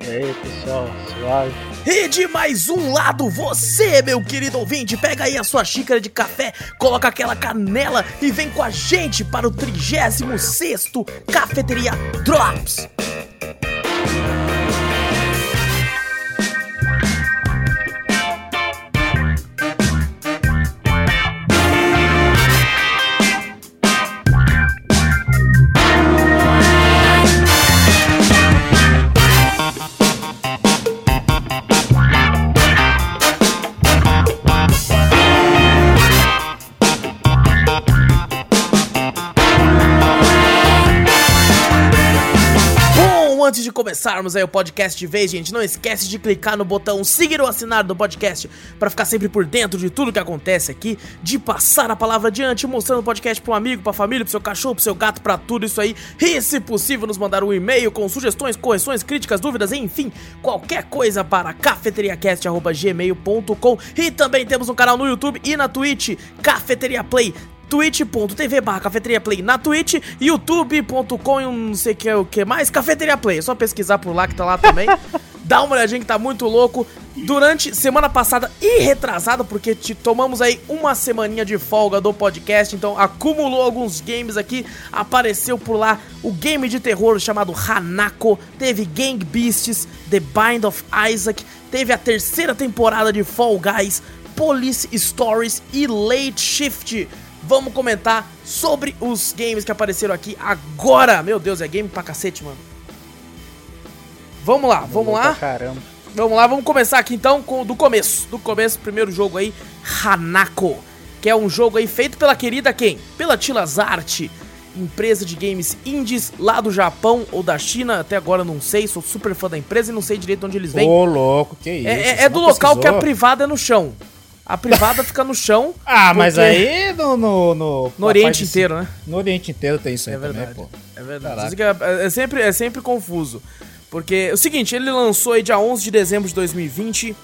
E aí, pessoal, suave? E de mais um lado, você, meu querido ouvinte, pega aí a sua xícara de café, coloca aquela canela e vem com a gente para o 36 Cafeteria Drops. Antes de começarmos aí o podcast de vez, gente, não esquece de clicar no botão seguir ou assinar do podcast para ficar sempre por dentro de tudo que acontece aqui, de passar a palavra adiante, mostrando o podcast para um amigo, para família, pro seu cachorro, pro seu gato, para tudo isso aí. E se possível, nos mandar um e-mail com sugestões, correções, críticas, dúvidas, enfim, qualquer coisa para cafeteriacast@gmail.com. E também temos um canal no YouTube e na Twitch, Cafeteria Play twitch.tv barra cafeteria play na twitch youtube.com e um não sei que, o que mais cafeteria play. É só pesquisar por lá que tá lá também. Dá uma olhadinha que tá muito louco. Durante semana passada e retrasada porque te tomamos aí uma semaninha de folga do podcast então acumulou alguns games aqui. Apareceu por lá o game de terror chamado Hanako teve Gang Beasts The Bind of Isaac teve a terceira temporada de Fall Guys Police Stories e Late Shift vamos comentar sobre os games que apareceram aqui agora. Meu Deus, é game pra cacete, mano. Vamos lá, vamos lá. Caramba. Vamos lá, vamos começar aqui então com do começo. Do começo, primeiro jogo aí, Hanako, que é um jogo aí feito pela querida quem? Pela Tilas Art, empresa de games indies lá do Japão ou da China, até agora não sei, sou super fã da empresa e não sei direito de onde eles vêm. Ô, louco, que isso? É, é- você é do local que a pesquisou? privada é no chão. A privada fica no chão. Ah, mas aí no... No, no, No Oriente inteiro, né? No Oriente inteiro tem isso aí É verdade. também, pô. É verdade. Que É, é sempre, é sempre confuso. Porque é o seguinte, ele lançou aí dia 11 de dezembro de 2020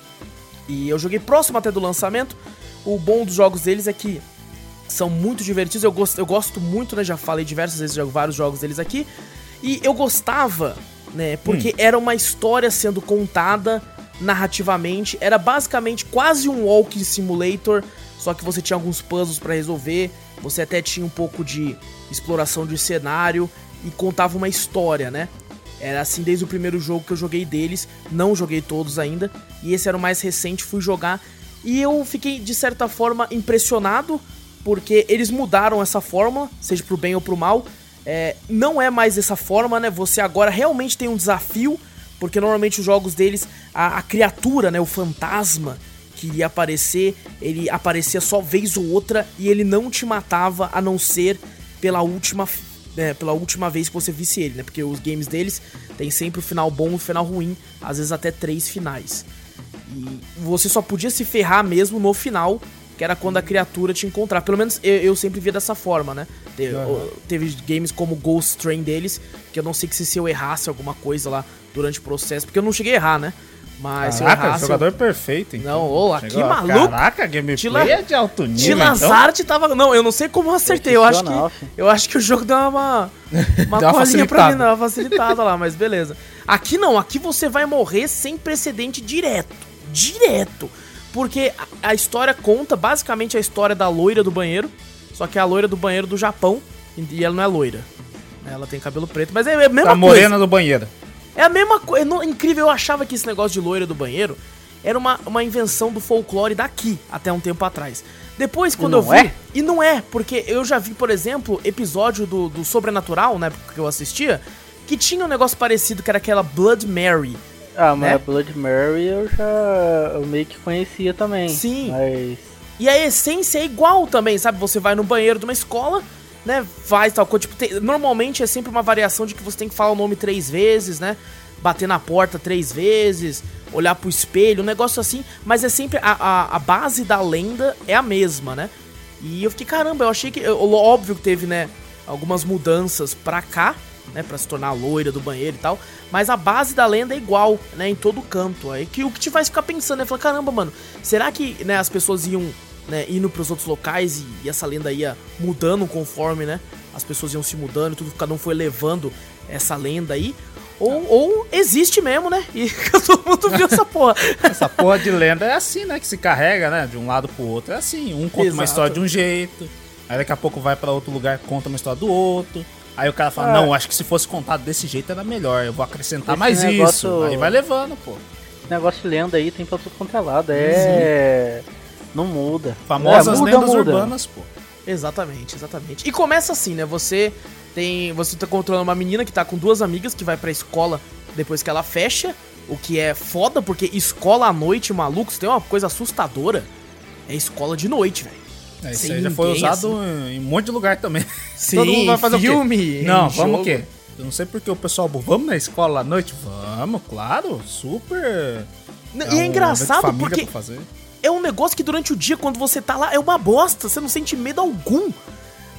e eu joguei próximo até do lançamento. O bom dos jogos deles é que são muito divertidos. Eu gosto, eu gosto muito, né? Já falei diversas vezes, jogo vários jogos deles aqui. E eu gostava, né? Porque era uma história sendo contada narrativamente. Era basicamente quase um walking simulator, só que você tinha alguns puzzles pra resolver. Você até tinha um pouco de exploração de cenário e contava uma história, né? Era assim desde o primeiro jogo que eu joguei deles, não joguei todos ainda, e esse era o mais recente, fui jogar e eu fiquei de certa forma impressionado porque eles mudaram essa fórmula, seja pro bem ou pro mal. É, não é mais dessa forma, né? Você agora realmente tem um desafio, porque normalmente os jogos deles, a, a criatura, né? O fantasma que ia aparecer, ele aparecia só vez ou outra e ele não te matava a não ser pela última né, pela última vez que você visse ele, né? Porque os games deles tem sempre o final bom e o final ruim, às vezes até três finais. E você só podia se ferrar mesmo no final, que era quando a criatura te encontrar. Pelo menos eu, eu sempre via dessa forma, né? Te- o- Teve, games como Ghost Train deles, que eu não sei que se, se eu errasse alguma coisa lá durante o processo, porque eu não cheguei a errar, né? Mas eu Caraca, errasse. eu- jogador perfeito, então. Não, ô, aqui, Chegou- maluco. Caraca, gameplay Tila- é de alto nível, Tilazarte tava. Não, eu não sei como eu acertei. Eu acho que. Eu acho que o jogo deu uma. Uma Deu uma colinha pra mim, não, uma facilitada lá, mas beleza. Aqui não, aqui você vai morrer sem precedente direto. Direto. Porque a, a história conta basicamente a história da loira do banheiro. Só que é a loira do banheiro do Japão. E ela não é loira. Ela tem cabelo preto. Mas é a mesma Então. Tá coisa. morena do banheiro. É a mesma coisa. Incrível, eu achava que esse negócio de loira do banheiro era uma, uma invenção do folclore daqui, até um tempo atrás. Depois, quando eu não vi. é? E não é, porque eu já vi, por exemplo, episódio do, do Sobrenatural, na época que eu assistia, que tinha um negócio parecido, que era aquela Blood Mary. Ah, mas né? a Blood Mary eu já. Eu meio que conhecia também. Sim. Mas. E a essência é igual também, sabe? Você vai no banheiro de uma escola, né? Faz tal coisa. Tipo, tem- normalmente é sempre uma variação de que você tem que falar o nome três vezes, né? bater na porta três vezes, olhar pro espelho, um negócio assim, mas é sempre a, a, a base da lenda é a mesma, né? E eu fiquei, caramba, eu achei que. Óbvio que teve, né, algumas mudanças pra cá, né, pra se tornar loira do banheiro e tal, mas a base da lenda é igual, né, em todo canto. Aí que o que te faz ficar pensando é falar, caramba, mano, será que, né, as pessoas iam, né, indo pros outros locais e, e essa lenda ia mudando conforme, né, as pessoas iam se mudando e tudo, cada um foi levando essa lenda aí? Ou, ou existe mesmo, né? E todo mundo viu essa porra. essa porra de lenda é assim, né? Que se carrega, né? De um lado pro outro. É assim. Um conta Exato. uma história de um jeito. Aí daqui a pouco vai para outro lugar conta uma história do outro. Aí o cara fala, ah. não, acho que se fosse contado desse jeito era melhor. Eu vou acrescentar Esse mais negócio... isso. Aí vai levando, pô. Negócio lenda aí tem pra tudo quanto é lado. É. Sim. Não muda. Famosas é, muda, lendas muda. urbanas, pô. Exatamente, exatamente. E começa assim, né? Você tem. Você tá controlando uma menina que tá com duas amigas que vai pra escola depois que ela fecha. O que é foda, porque escola à noite, malucos, tem uma coisa assustadora. É escola de noite, velho. É, isso aí já foi usado assim. em um monte de lugar também. Sim, Todo mundo vai fazer filme, o quê? Não, vamos o quê? Eu não sei porque o pessoal, vamos na escola à noite? Vamos, claro, super. E é, é engraçado porque é um negócio que durante o dia, quando você tá lá, é uma bosta. Você não sente medo algum.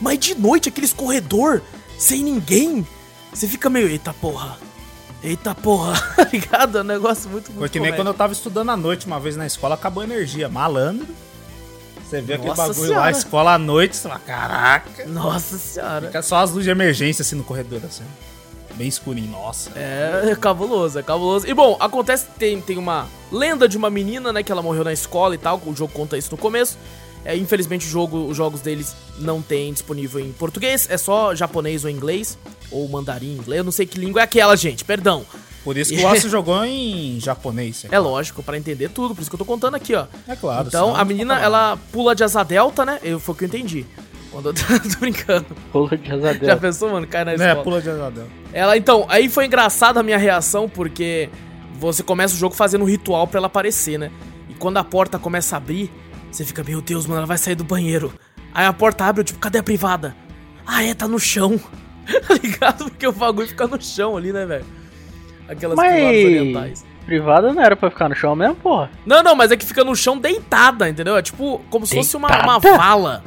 Mas de noite, aqueles corredor sem ninguém, você fica meio, eita porra. Eita porra, tá ligado? É um negócio muito, muito Foi que nem quando eu tava estudando à noite uma vez na escola, acabou a energia. Malandro. Você vê aquele bagulho senhora. lá, escola à noite, você fala, caraca. Nossa senhora. Fica só as luzes de emergência assim no corredor, assim. Bem escurinho, nossa. É, é cabuloso, é cabuloso. E bom, acontece, tem, tem uma lenda de uma menina, né, que ela morreu na escola e tal, o jogo conta isso no começo. É, infelizmente o jogo, os jogos deles não tem disponível em português, é só japonês ou inglês, ou mandarim, inglês, eu não sei que língua é aquela, gente, perdão. Por isso que o Aço jogou em japonês. É, é lógico, para entender tudo, por isso que eu tô contando aqui, ó. É claro. Então, a menina, ela pula de asa delta, né? Eu, foi o que eu entendi. Quando eu tô brincando. Pula de asa delta. Já pensou, mano? Cai na é, escola. É, pula de asa delta. Ela, então, aí foi engraçada a minha reação, porque você começa o jogo fazendo um ritual para ela aparecer, né? E quando a porta começa a abrir, você fica, meu Deus, mano, ela vai sair do banheiro. Aí a porta abre, eu tipo, cadê a privada? Ah, é, tá no chão. tá ligado? Porque o bagulho fica no chão ali, né, velho? Aquelas mas... privadas orientais. Privada não era pra ficar no chão mesmo, porra? Não, não, mas é que fica no chão deitada, entendeu? É tipo, como se fosse uma, uma vala.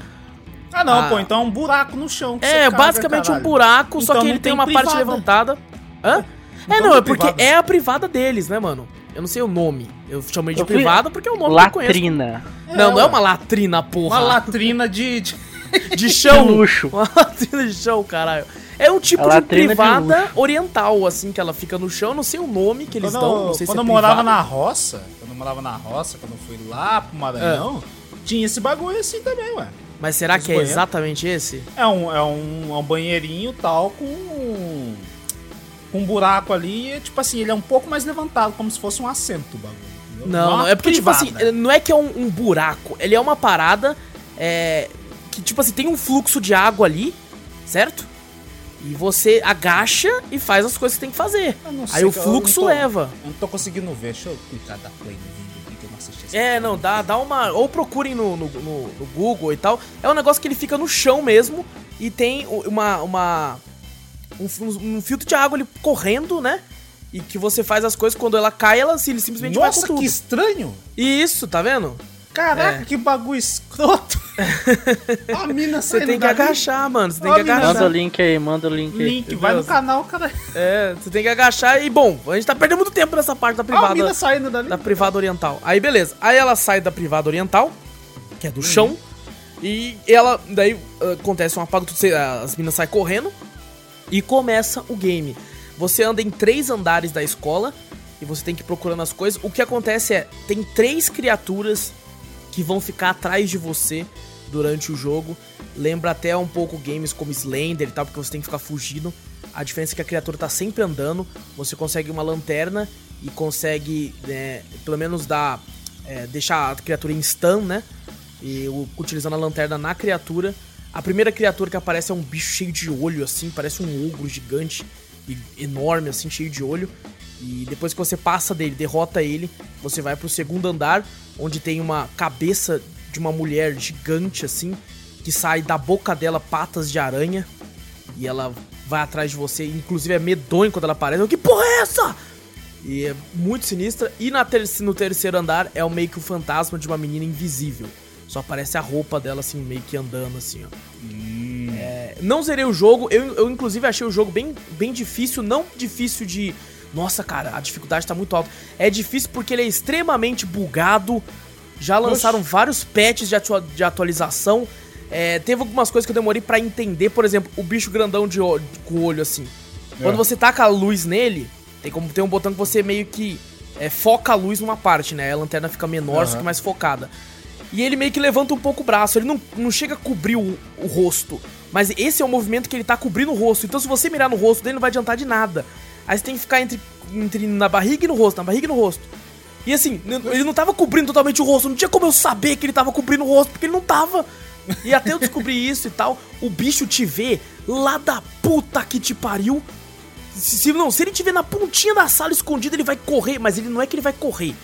Ah, não, ah. pô, então é um buraco no chão. é, basicamente caralho. um buraco, então só que ele tem, uma privada. parte levantada. Hã? Então é, não, é porque privada. é a privada deles, né, mano? Eu não sei o nome. Eu chamei de eu privada porque é o nome latrina. que eu Não, não é uma latrina, porra. Uma latrina de... de... De chão. De luxo. Uma latrina de chão, caralho. É um tipo de privada de oriental, assim, que ela fica no chão. Não sei o nome que eles quando dão. Não sei quando se é eu morava na roça, quando eu morava na roça, quando eu fui lá pro Maranhão, é. tinha esse bagulho assim também, ué. Mas será que é exatamente esse? É um, é um, é um banheirinho tal com um buraco ali, tipo assim, ele é um pouco mais levantado, como se fosse um assento o bagulho. Não, não, é porque, privada. tipo assim, não é que é um, um buraco, ele é uma parada é, que, tipo assim, tem um fluxo de água ali, certo? E você agacha e faz as coisas que tem que fazer. Aí o fluxo eu tô, leva. Eu não tô conseguindo ver, deixa eu clicar da play no vídeo que eu não assisti É, não, dá, dá uma. Ou procurem no, no, no, no Google e tal. É um negócio que ele fica no chão mesmo e tem uma, uma um, um, filtro de água ali correndo, né? E que você faz as coisas, quando ela cai, ela se, simplesmente Nossa, vai com tudo. que estranho! Isso, tá vendo? Caraca, é. que bagulho escroto! a mina Você tem que agachar, mano. Você tem que agachar. Manda o link aí, manda o link aí. Link, vai no canal, cara. É, você tem que agachar e, bom, a gente tá perdendo muito tempo nessa parte da privada. A mina saindo dali. Da privada oriental. Aí, beleza. Aí ela sai da privada oriental, que é do uhum. chão. E ela, daí acontece um apago, as minas saem correndo. E começa o game. Você anda em três andares da escola e você tem que ir procurando as coisas. O que acontece é, tem três criaturas que vão ficar atrás de você durante o jogo. Lembra até um pouco games como Slender e tal, porque você tem que ficar fugindo. A diferença é que a criatura tá sempre andando. Você consegue uma lanterna e consegue, né, pelo menos dar, é, deixar a criatura em stun, né? E utilizando a lanterna na criatura a primeira criatura que aparece é um bicho cheio de olho, assim, parece um ogro gigante e enorme, assim, cheio de olho. E depois que você passa dele, derrota ele, você vai pro segundo andar, onde tem uma cabeça de uma mulher gigante, assim, que sai da boca dela patas de aranha. E ela vai atrás de você, inclusive é medonho quando ela aparece. Que porra é essa? E é muito sinistra. E na ter no terceiro andar é o meio que o fantasma de uma menina invisível. Só aparece a roupa dela, assim, meio que andando, assim, ó. Hum. É, não zerei o jogo. Eu, eu, inclusive, achei o jogo bem, bem difícil. Não difícil de... Nossa, cara, a dificuldade tá muito alta. É difícil porque ele é extremamente bugado. Já lançaram Oxi. vários patches de, atua de atualização. É, teve algumas coisas que eu demorei para entender. Por exemplo, o bicho grandão de, com o olho, assim. É. Quando você taca a luz nele, tem como tem um botão que você meio que é, foca a luz numa parte, né? A lanterna fica menor, uhum. só que mais focada. E ele meio que levanta um pouco o braço. Ele não, não chega a cobrir o, o rosto. Mas esse é o movimento que ele tá cobrindo o rosto. Então se você mirar no rosto dele, não vai adiantar de nada. Aí você tem que ficar entre, entre na barriga e no rosto, na barriga e no rosto. E assim, ele não tava cobrindo totalmente o rosto. Não tinha como eu saber que ele tava cobrindo o rosto, porque ele não tava. E até eu descobrir isso e tal, o bicho te vê lá da puta que te pariu. Se, se, não, se ele te vê na pontinha da sala escondido, ele vai correr. Mas ele não é que ele vai correr.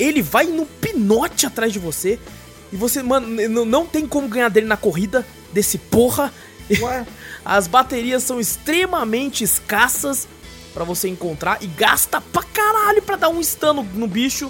Ele vai no pinote atrás de você. E você, mano, não tem como ganhar dele na corrida desse porra. Ué? As baterias são extremamente escassas para você encontrar e gasta pra caralho pra dar um stun no, no bicho.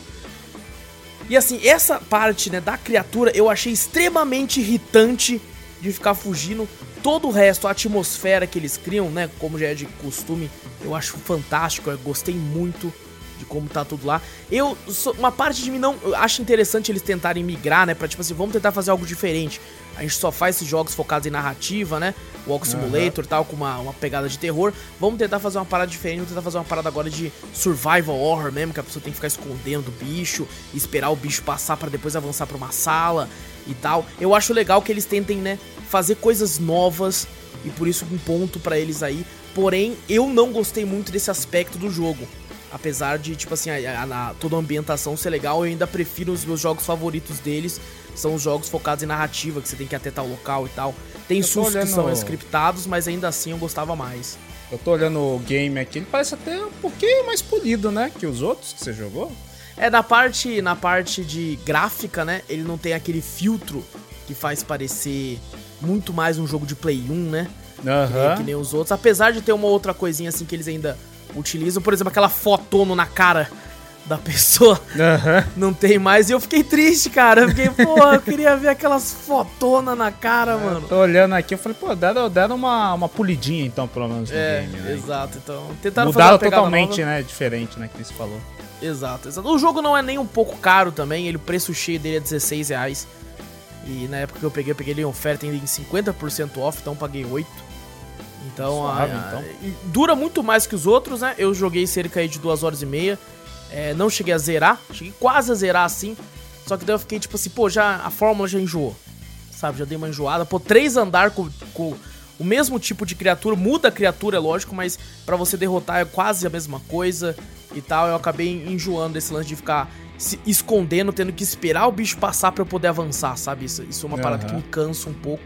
E assim, essa parte, né, da criatura eu achei extremamente irritante de ficar fugindo. Todo o resto, a atmosfera que eles criam, né, como já é de costume, eu acho fantástico, eu gostei muito de como tá tudo lá. Eu, uma parte de mim não, acho interessante eles tentarem migrar, né, pra tipo assim, vamos tentar fazer algo diferente. A gente só faz esses jogos focados em narrativa, né? Walk Simulator e tal, com uma, uma pegada de terror. Vamos tentar fazer uma parada diferente, vamos tentar fazer uma parada agora de survival horror mesmo, que a pessoa tem que ficar escondendo o bicho, esperar o bicho passar para depois avançar para uma sala e tal. Eu acho legal que eles tentem, né, fazer coisas novas e por isso um ponto para eles aí. Porém, eu não gostei muito desse aspecto do jogo. Apesar de, tipo assim, a, a, a, toda a ambientação ser legal, eu ainda prefiro os meus jogos favoritos deles. São os jogos focados em narrativa, que você tem que ir até tal local e tal. Tem sustos olhando... que são scriptados, mas ainda assim eu gostava mais. Eu tô olhando o game aqui, ele parece até um pouquinho mais polido, né? Que os outros que você jogou. É, na parte, na parte de gráfica, né? Ele não tem aquele filtro que faz parecer muito mais um jogo de Play 1, né? Uhum. Que, que nem os outros. Apesar de ter uma outra coisinha assim que eles ainda utilizam, por exemplo, aquela fotono na cara da pessoa uhum. não tem mais. E eu fiquei triste, cara. Eu fiquei, porra, eu queria ver aquelas fotonas na cara, é, mano. Tô olhando aqui, eu falei, pô, deram, deram uma, uma polidinha então, pelo menos no é, game, né? Exato, então. Tentaram Mudaram totalmente, nova. né? Diferente, né? Que você falou. Exato, exato. O jogo não é nem um pouco caro também, ele, o preço cheio dele é 16 reais. E na época que eu peguei, eu peguei ele em oferta em 50% off, então paguei 8. Então, Suave, a, então. dura muito mais que os outros, né? Eu joguei cerca de duas horas e meia. É, não cheguei a zerar, cheguei quase a zerar assim. Só que daí eu fiquei tipo assim, pô, já a fórmula já enjoou. Sabe, já dei uma enjoada. Pô, três andar com, com o mesmo tipo de criatura, muda a criatura, é lógico, mas para você derrotar é quase a mesma coisa e tal. Eu acabei enjoando esse lance de ficar se escondendo, tendo que esperar o bicho passar para eu poder avançar, sabe? Isso, isso é uma uhum. parada que me cansa um pouco.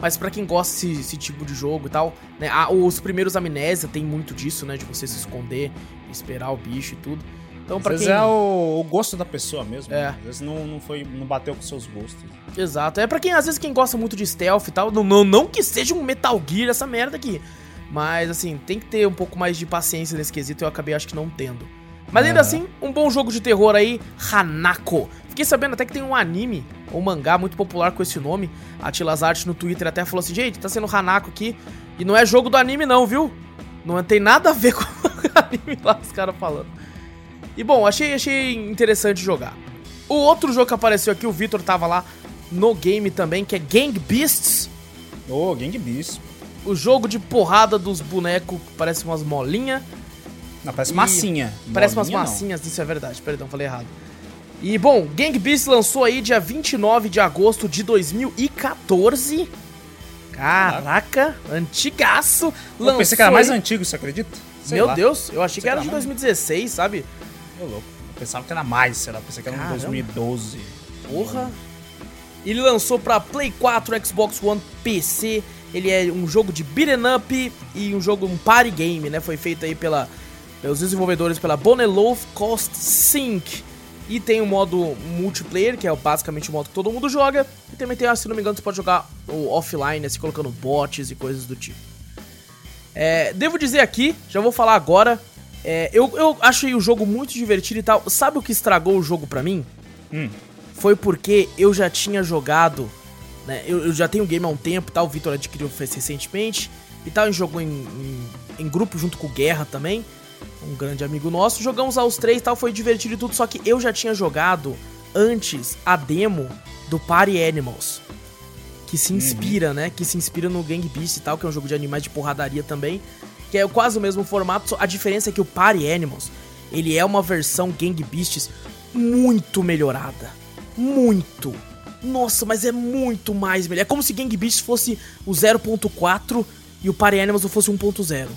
Mas para quem gosta desse, desse, tipo de jogo e tal, né? os primeiros Amnésia tem muito disso, né? De você se esconder, esperar o bicho e tudo. Então, para quem... é o, o, gosto da pessoa mesmo. É. Né? Às vezes não, não, foi, não bateu com seus gostos. Exato. É para quem, às vezes, quem gosta muito de stealth e tal, não, não, não que seja um Metal Gear essa merda aqui. Mas, assim, tem que ter um pouco mais de paciência nesse quesito eu acabei, acho que, não tendo. Mas ainda assim, um bom jogo de terror aí, Hanako. Fiquei sabendo até que tem um anime ou mangá muito popular com esse nome. A Tilas Art no Twitter até falou assim: gente, tá sendo Hanako aqui. E não é jogo do anime, não, viu? Não tem nada a ver com o anime lá, os caras falando. E bom, achei, achei interessante jogar. O outro jogo que apareceu aqui, o Victor tava lá no game também, que é Gang Beasts. Oh, Gang Beasts. O jogo de porrada dos bonecos que parece umas molinhas. Não, parece e... massinha. Parece Molinha, umas massinhas, não. isso é verdade. Perdão, falei errado. E bom, Gang Beasts lançou aí dia 29 de agosto de 2014. Caraca, antigaço. Lançou eu pensei que era mais antigo, você acredita? Sei Meu lá. Deus, eu achei que era de 2016, sabe? Ô, louco. Eu pensava que era mais, sei lá. Pensei que era de 2012. Porra. Ele lançou pra Play 4, Xbox One, PC. Ele é um jogo de beat'em up e um jogo, um party game, né? Foi feito aí pela, pelos desenvolvedores pela Bonelove Cost Sync. E tem o modo multiplayer, que é basicamente o modo que todo mundo joga. E também tem, se não me engano, você pode jogar o offline, assim, colocando bots e coisas do tipo. É, devo dizer aqui, já vou falar agora, É, eu, eu achei o jogo muito divertido e tal. Sabe o que estragou o jogo pra mim? Hum. Foi porque eu já tinha jogado, né? Eu, eu já tenho o game há um tempo, tal. O Vitor adquiriu fez recentemente e tal. A gente jogou em, em, em grupo junto com o Guerra também, um grande amigo nosso. Jogamos aos três e tal, foi divertido e tudo. Só que eu já tinha jogado antes a demo do Party Animals. Que se inspira, né? Que se inspira no Gang Beast e tal, que é um jogo de animais de porradaria também. Que é quase o mesmo formato, a diferença é que o Party Animals, ele é uma versão Gang Beasts muito melhorada. Muito. Nossa, mas é muito mais melhor. É como se Gang Beasts fosse o 0.4 e o Party Animals fosse 1.0.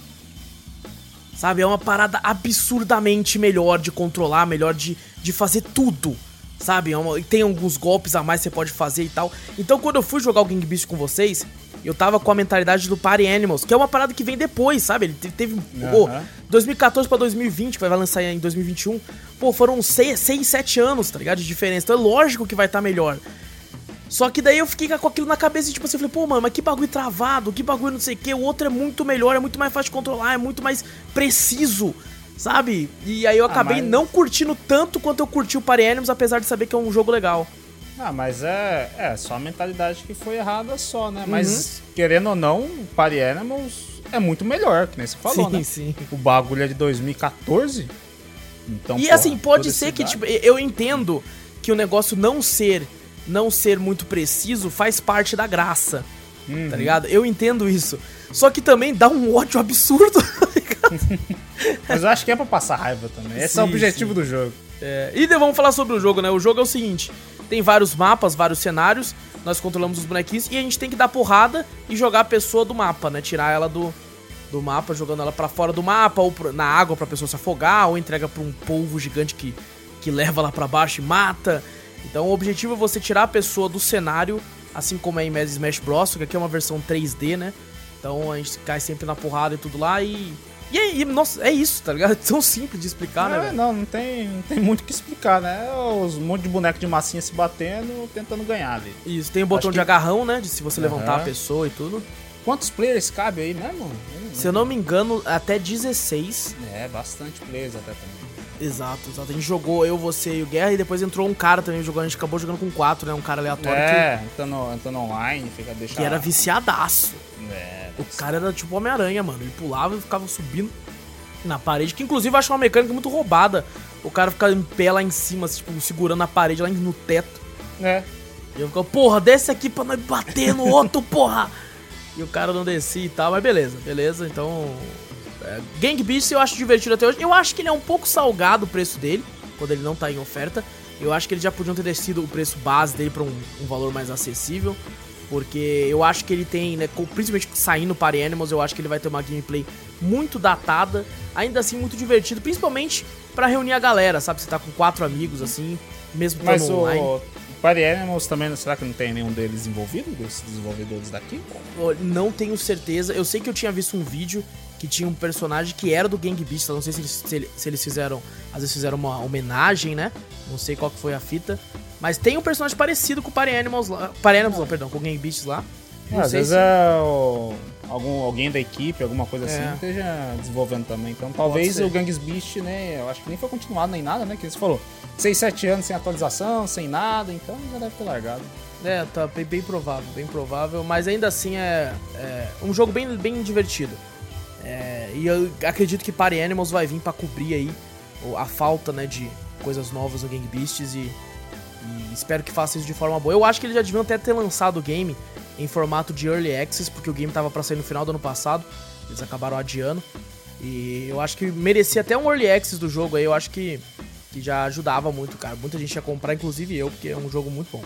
Sabe? É uma parada absurdamente melhor de controlar, melhor de, de fazer tudo. Sabe? É uma, tem alguns golpes a mais que você pode fazer e tal. Então, quando eu fui jogar o Gang Beast com vocês, eu tava com a mentalidade do Party Animals, que é uma parada que vem depois, sabe? Ele teve. Uhum. Pô, 2014 pra 2020, que vai lançar em 2021. Pô, foram 6, 7 anos, tá ligado? De diferença. Então é lógico que vai estar tá melhor. Só que daí eu fiquei com aquilo na cabeça e tipo assim, eu falei, pô, mano, mas que bagulho travado, que bagulho não sei o que, o outro é muito melhor, é muito mais fácil de controlar, é muito mais preciso, sabe? E aí eu acabei ah, mas... não curtindo tanto quanto eu curti o Party Animals, apesar de saber que é um jogo legal. Ah, mas é, é só a mentalidade que foi errada só, né? Uhum. Mas, querendo ou não, o Party Animals é muito melhor, que nem você falou, sim, né? Sim. O bagulho é de 2014. Então, e porra, assim, pode ser que, tipo, eu entendo que o negócio não ser não ser muito preciso faz parte da graça. Tá uhum. Tá ligado? Eu entendo isso. Só que também dá um ódio absurdo, tá ligado? Mas eu acho que é pra passar raiva também. Esse sim, é o objetivo sim. do jogo. É, e vamos falar sobre o jogo, né? O jogo é o seguinte: tem vários mapas, vários cenários, nós controlamos os bonequinhos e a gente tem que dar porrada e jogar a pessoa do mapa, né? Tirar ela do, do mapa, jogando ela para fora do mapa, ou na água pra pessoa se afogar, ou entrega pra um polvo gigante que, que leva lá para baixo e mata. Então o objetivo é você tirar a pessoa do cenário, assim como é em Mad Smash Bros, que aqui é uma versão 3D, né? Então a gente cai sempre na porrada e tudo lá e e, aí, nossa, é isso, tá ligado? É tão simples de explicar, né, é, né? Não, não tem, não tem muito o que explicar, né? Os um monte de boneco de massinha se batendo, tentando ganhar ali. Isso, tem o botão Acho de que... agarrão, né? De se você uhum. levantar a pessoa e tudo. Quantos players cabe aí mesmo? Se eu não me engano, até 16. É, bastante players até também. Exato, exato. A gente jogou eu, você e o Guerra, e depois entrou um cara também jogando. A gente acabou jogando com quatro, né? Um cara aleatório. É, que... entrando, entrando online, fica deixando. Que era viciadaço. O cara era tipo Homem-Aranha, mano. Ele pulava e ficava subindo na parede, que inclusive eu acho uma mecânica muito roubada. O cara ficar em pé lá em cima, assim, tipo, segurando a parede lá no teto. É. E eu fico, porra, desce aqui pra nós bater no outro, porra! E o cara não descia e tal, mas beleza, beleza, então. É, Gang Beast eu acho divertido até hoje. Eu acho que ele é um pouco salgado o preço dele, quando ele não tá em oferta. Eu acho que eles já podiam ter descido o preço base dele pra um, um valor mais acessível. Porque eu acho que ele tem, né, principalmente saindo para Animals, eu acho que ele vai ter uma gameplay muito datada, ainda assim muito divertido, principalmente para reunir a galera, sabe? Você tá com quatro amigos, assim, mesmo Mas o online. Party Animals também, será que não tem nenhum deles envolvido, desses desenvolvedores daqui? Não tenho certeza. Eu sei que eu tinha visto um vídeo que tinha um personagem que era do Gang Beasts. Não sei se eles, se, se eles fizeram. Às vezes fizeram uma homenagem, né? Não sei qual que foi a fita. Mas tem um personagem parecido com o Party Animals lá. Party Animals, não, perdão, com o Gang Beasts lá. Não, às vezes se... é o, algum, alguém da equipe, alguma coisa é. assim, esteja desenvolvendo também. Então talvez o Gangs Beast, né? Eu acho que nem foi continuado nem nada, né? Que você falou. 6, 7 anos sem atualização, sem nada, então já deve ter largado. É, tá bem, bem provável, bem provável. Mas ainda assim é, é um jogo bem, bem divertido. É, e eu acredito que Party Animals vai vir para cobrir aí a falta né, de coisas novas no Gang Beasts e, e, espero que faça isso de forma boa. Eu acho que eles já deviam até ter lançado o game em formato de Early Access, porque o game tava para sair no final do ano passado, eles acabaram adiando. E eu acho que merecia até um Early Access do jogo aí, eu acho que, que já ajudava muito, cara. Muita gente ia comprar, inclusive eu, porque é um jogo muito bom.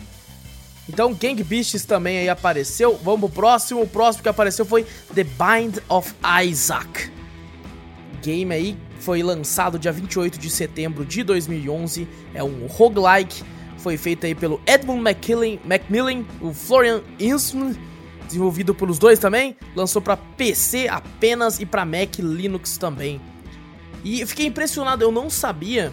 Então, Gang Beasts também aí apareceu. Vamos pro próximo. O próximo que apareceu foi The Bind of Isaac. Game aí foi lançado dia 28 de setembro de 2011. É um roguelike. Foi feito aí pelo Edmund McKillen, Macmillan, o Florian Insman, desenvolvido pelos dois também. Lançou para PC apenas e para Mac Linux também. E eu fiquei impressionado, eu não sabia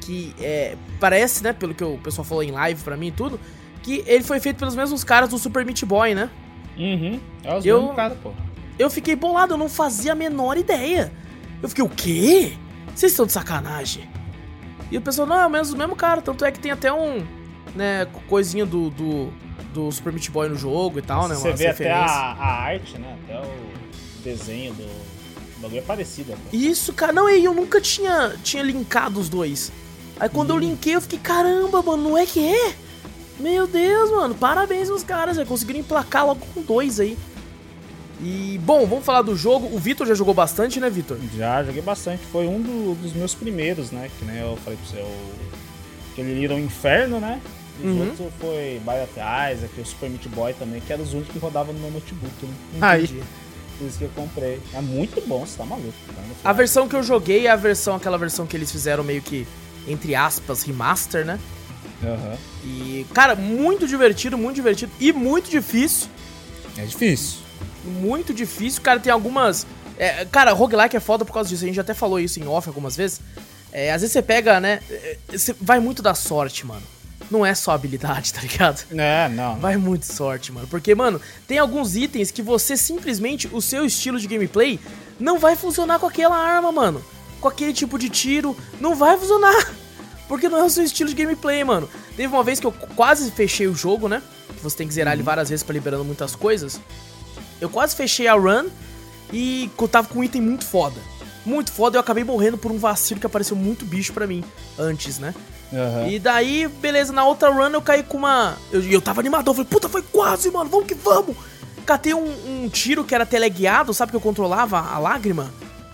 que é, parece, né, pelo que o pessoal falou em live para mim e tudo, que ele foi feito pelos mesmos caras do Super Meat Boy, né? Uhum. É os eu, mesmos caras, pô. Eu fiquei bolado, eu não fazia a menor ideia. Eu fiquei, o quê? Vocês estão de sacanagem. E o pessoal, não, é o mesmo, o mesmo cara. Tanto é que tem até um, né, coisinha do, do, do Super Meat Boy no jogo e tal, né? Você vê até a, a, arte, né? Até o desenho do. O bagulho é parecido. Até. Isso, cara. Não, eu nunca tinha, tinha linkado os dois. Aí quando hum. eu linkei, eu fiquei, caramba, mano, não é que é? Meu Deus, mano, parabéns aos caras, já conseguiram emplacar logo com dois aí. E, bom, vamos falar do jogo. O Vitor já jogou bastante, né, Vitor? Já, joguei bastante. Foi um do, dos meus primeiros, né? Que nem eu falei pra você, o... aquele Little Inferno, né? E uhum. os outros foi Bioshock Isaac, o Super Meat Boy também, que eram os únicos que rodavam no meu notebook, né? Aí. Por isso que eu comprei. É muito bom, você tá maluco. A versão que eu joguei é a versão, aquela versão que eles fizeram meio que, entre aspas, remaster, né? Uhum. E, cara, muito divertido, muito divertido e muito difícil. É difícil muito difícil. Cara, tem algumas. É, cara, roguelike é foda por causa disso. A gente até falou isso em off algumas vezes. É, às vezes você pega, né? É, você vai muito da sorte, mano. Não é só habilidade, tá ligado? É, não. Vai muito sorte, mano. Porque, mano, tem alguns itens que você simplesmente, o seu estilo de gameplay não vai funcionar com aquela arma, mano. Com aquele tipo de tiro. Não vai funcionar. Porque não é o seu estilo de gameplay, mano. Teve uma vez que eu quase fechei o jogo, né? Que você tem que zerar uhum. ele várias vezes para liberando muitas coisas. Eu quase fechei a run e tava com um item muito foda. Muito foda, eu acabei morrendo por um vacilo que apareceu muito bicho para mim antes, né? Uhum. E daí, beleza, na outra run eu caí com uma. Eu, eu tava animadão, falei, puta, foi quase, mano, vamos que vamos! Catei um, um tiro que era teleguiado, sabe que eu controlava a lágrima?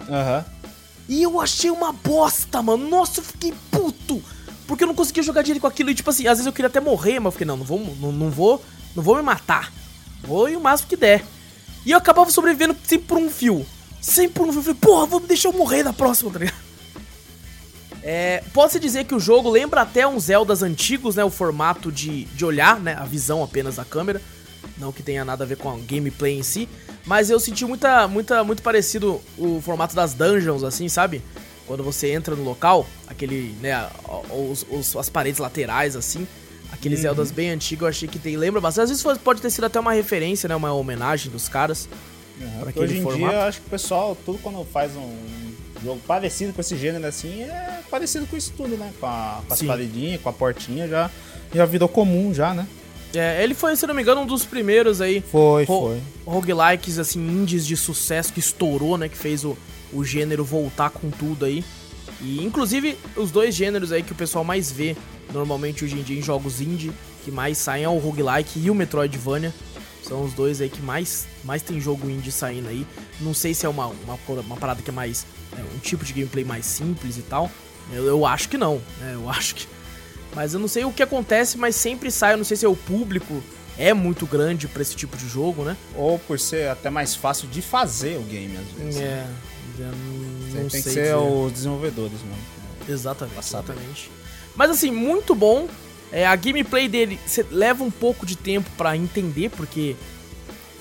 Aham. Uhum. E eu achei uma bosta, mano. Nossa, eu fiquei puto. Porque eu não conseguia jogar direito com aquilo. E tipo assim, às vezes eu queria até morrer, mas eu fiquei, não, não vou, não, não vou, não vou me matar. Vou e o máximo que der. E eu acabava sobrevivendo sempre por um fio. Sempre por um fio. Eu falei, porra, vou deixar eu morrer na próxima, tá ligado? É, Pode-se dizer que o jogo lembra até uns Zeldas antigos, né? O formato de, de olhar, né? A visão apenas da câmera. Não que tenha nada a ver com a gameplay em si. Mas eu senti muita, muita, muito parecido o formato das dungeons, assim, sabe? Quando você entra no local, aquele, né? Os, os, as paredes laterais, assim. Aqueles uhum. Zeldas bem antigos, eu achei que tem. Lembra bastante. Às vezes pode ter sido até uma referência, né? Uma homenagem dos caras. Uhum, pra hoje em formato. dia, acho que o pessoal, tudo quando faz um jogo parecido com esse gênero assim, é parecido com isso tudo, né? Com, a, com as paredinhas, com a portinha, já, já virou comum, já, né? É, ele foi, se não me engano, um dos primeiros aí. Foi, foi. Roguelikes, assim, indies de sucesso que estourou, né? Que fez o, o gênero voltar com tudo aí. E, inclusive, os dois gêneros aí que o pessoal mais vê normalmente hoje em dia em jogos indie que mais saem é o roguelike e o Metroidvania. São os dois aí que mais, mais tem jogo indie saindo aí. Não sei se é uma, uma, uma parada que é mais. É, um tipo de gameplay mais simples e tal. Eu, eu acho que não, né? Eu acho que. Mas eu não sei o que acontece, mas sempre sai. Eu não sei se é o público é muito grande para esse tipo de jogo, né? Ou por ser até mais fácil de fazer o game, às vezes. É. Não, não tem que ser dizer. os desenvolvedores, mano. Exatamente, exatamente. Mas assim, muito bom. É, a gameplay dele leva um pouco de tempo para entender, porque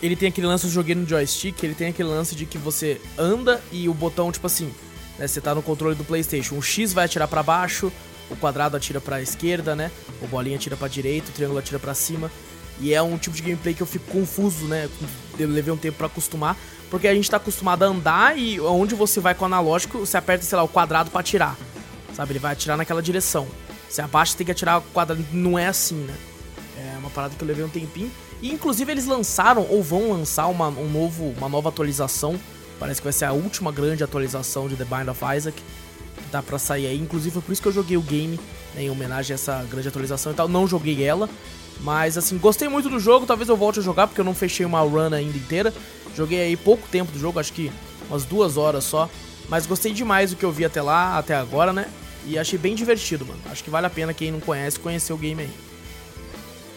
ele tem aquele lance, eu joguei no joystick, ele tem aquele lance de que você anda e o botão, tipo assim, né, você tá no controle do Playstation, o X vai atirar para baixo, o quadrado atira pra esquerda, né, o bolinha atira pra direita, o triângulo atira para cima, e é um tipo de gameplay que eu fico confuso, né, eu levei um tempo para acostumar, porque a gente tá acostumado a andar e onde você vai com o analógico, você aperta, sei lá, o quadrado para atirar, sabe, ele vai atirar naquela direção. Você abaixa tem que atirar o quadrado. Não é assim, né? É uma parada que eu levei um tempinho. E inclusive eles lançaram ou vão lançar uma, um novo, uma nova atualização. Parece que vai ser a última grande atualização de The Bind of Isaac. Que tá pra sair aí. Inclusive foi por isso que eu joguei o game, né, em homenagem a essa grande atualização e tal. Não joguei ela. Mas assim, gostei muito do jogo. Talvez eu volte a jogar, porque eu não fechei uma run ainda inteira. Joguei aí pouco tempo do jogo, acho que umas duas horas só. Mas gostei demais do que eu vi até lá, até agora, né? E achei bem divertido, mano. Acho que vale a pena quem não conhece conhecer o game aí.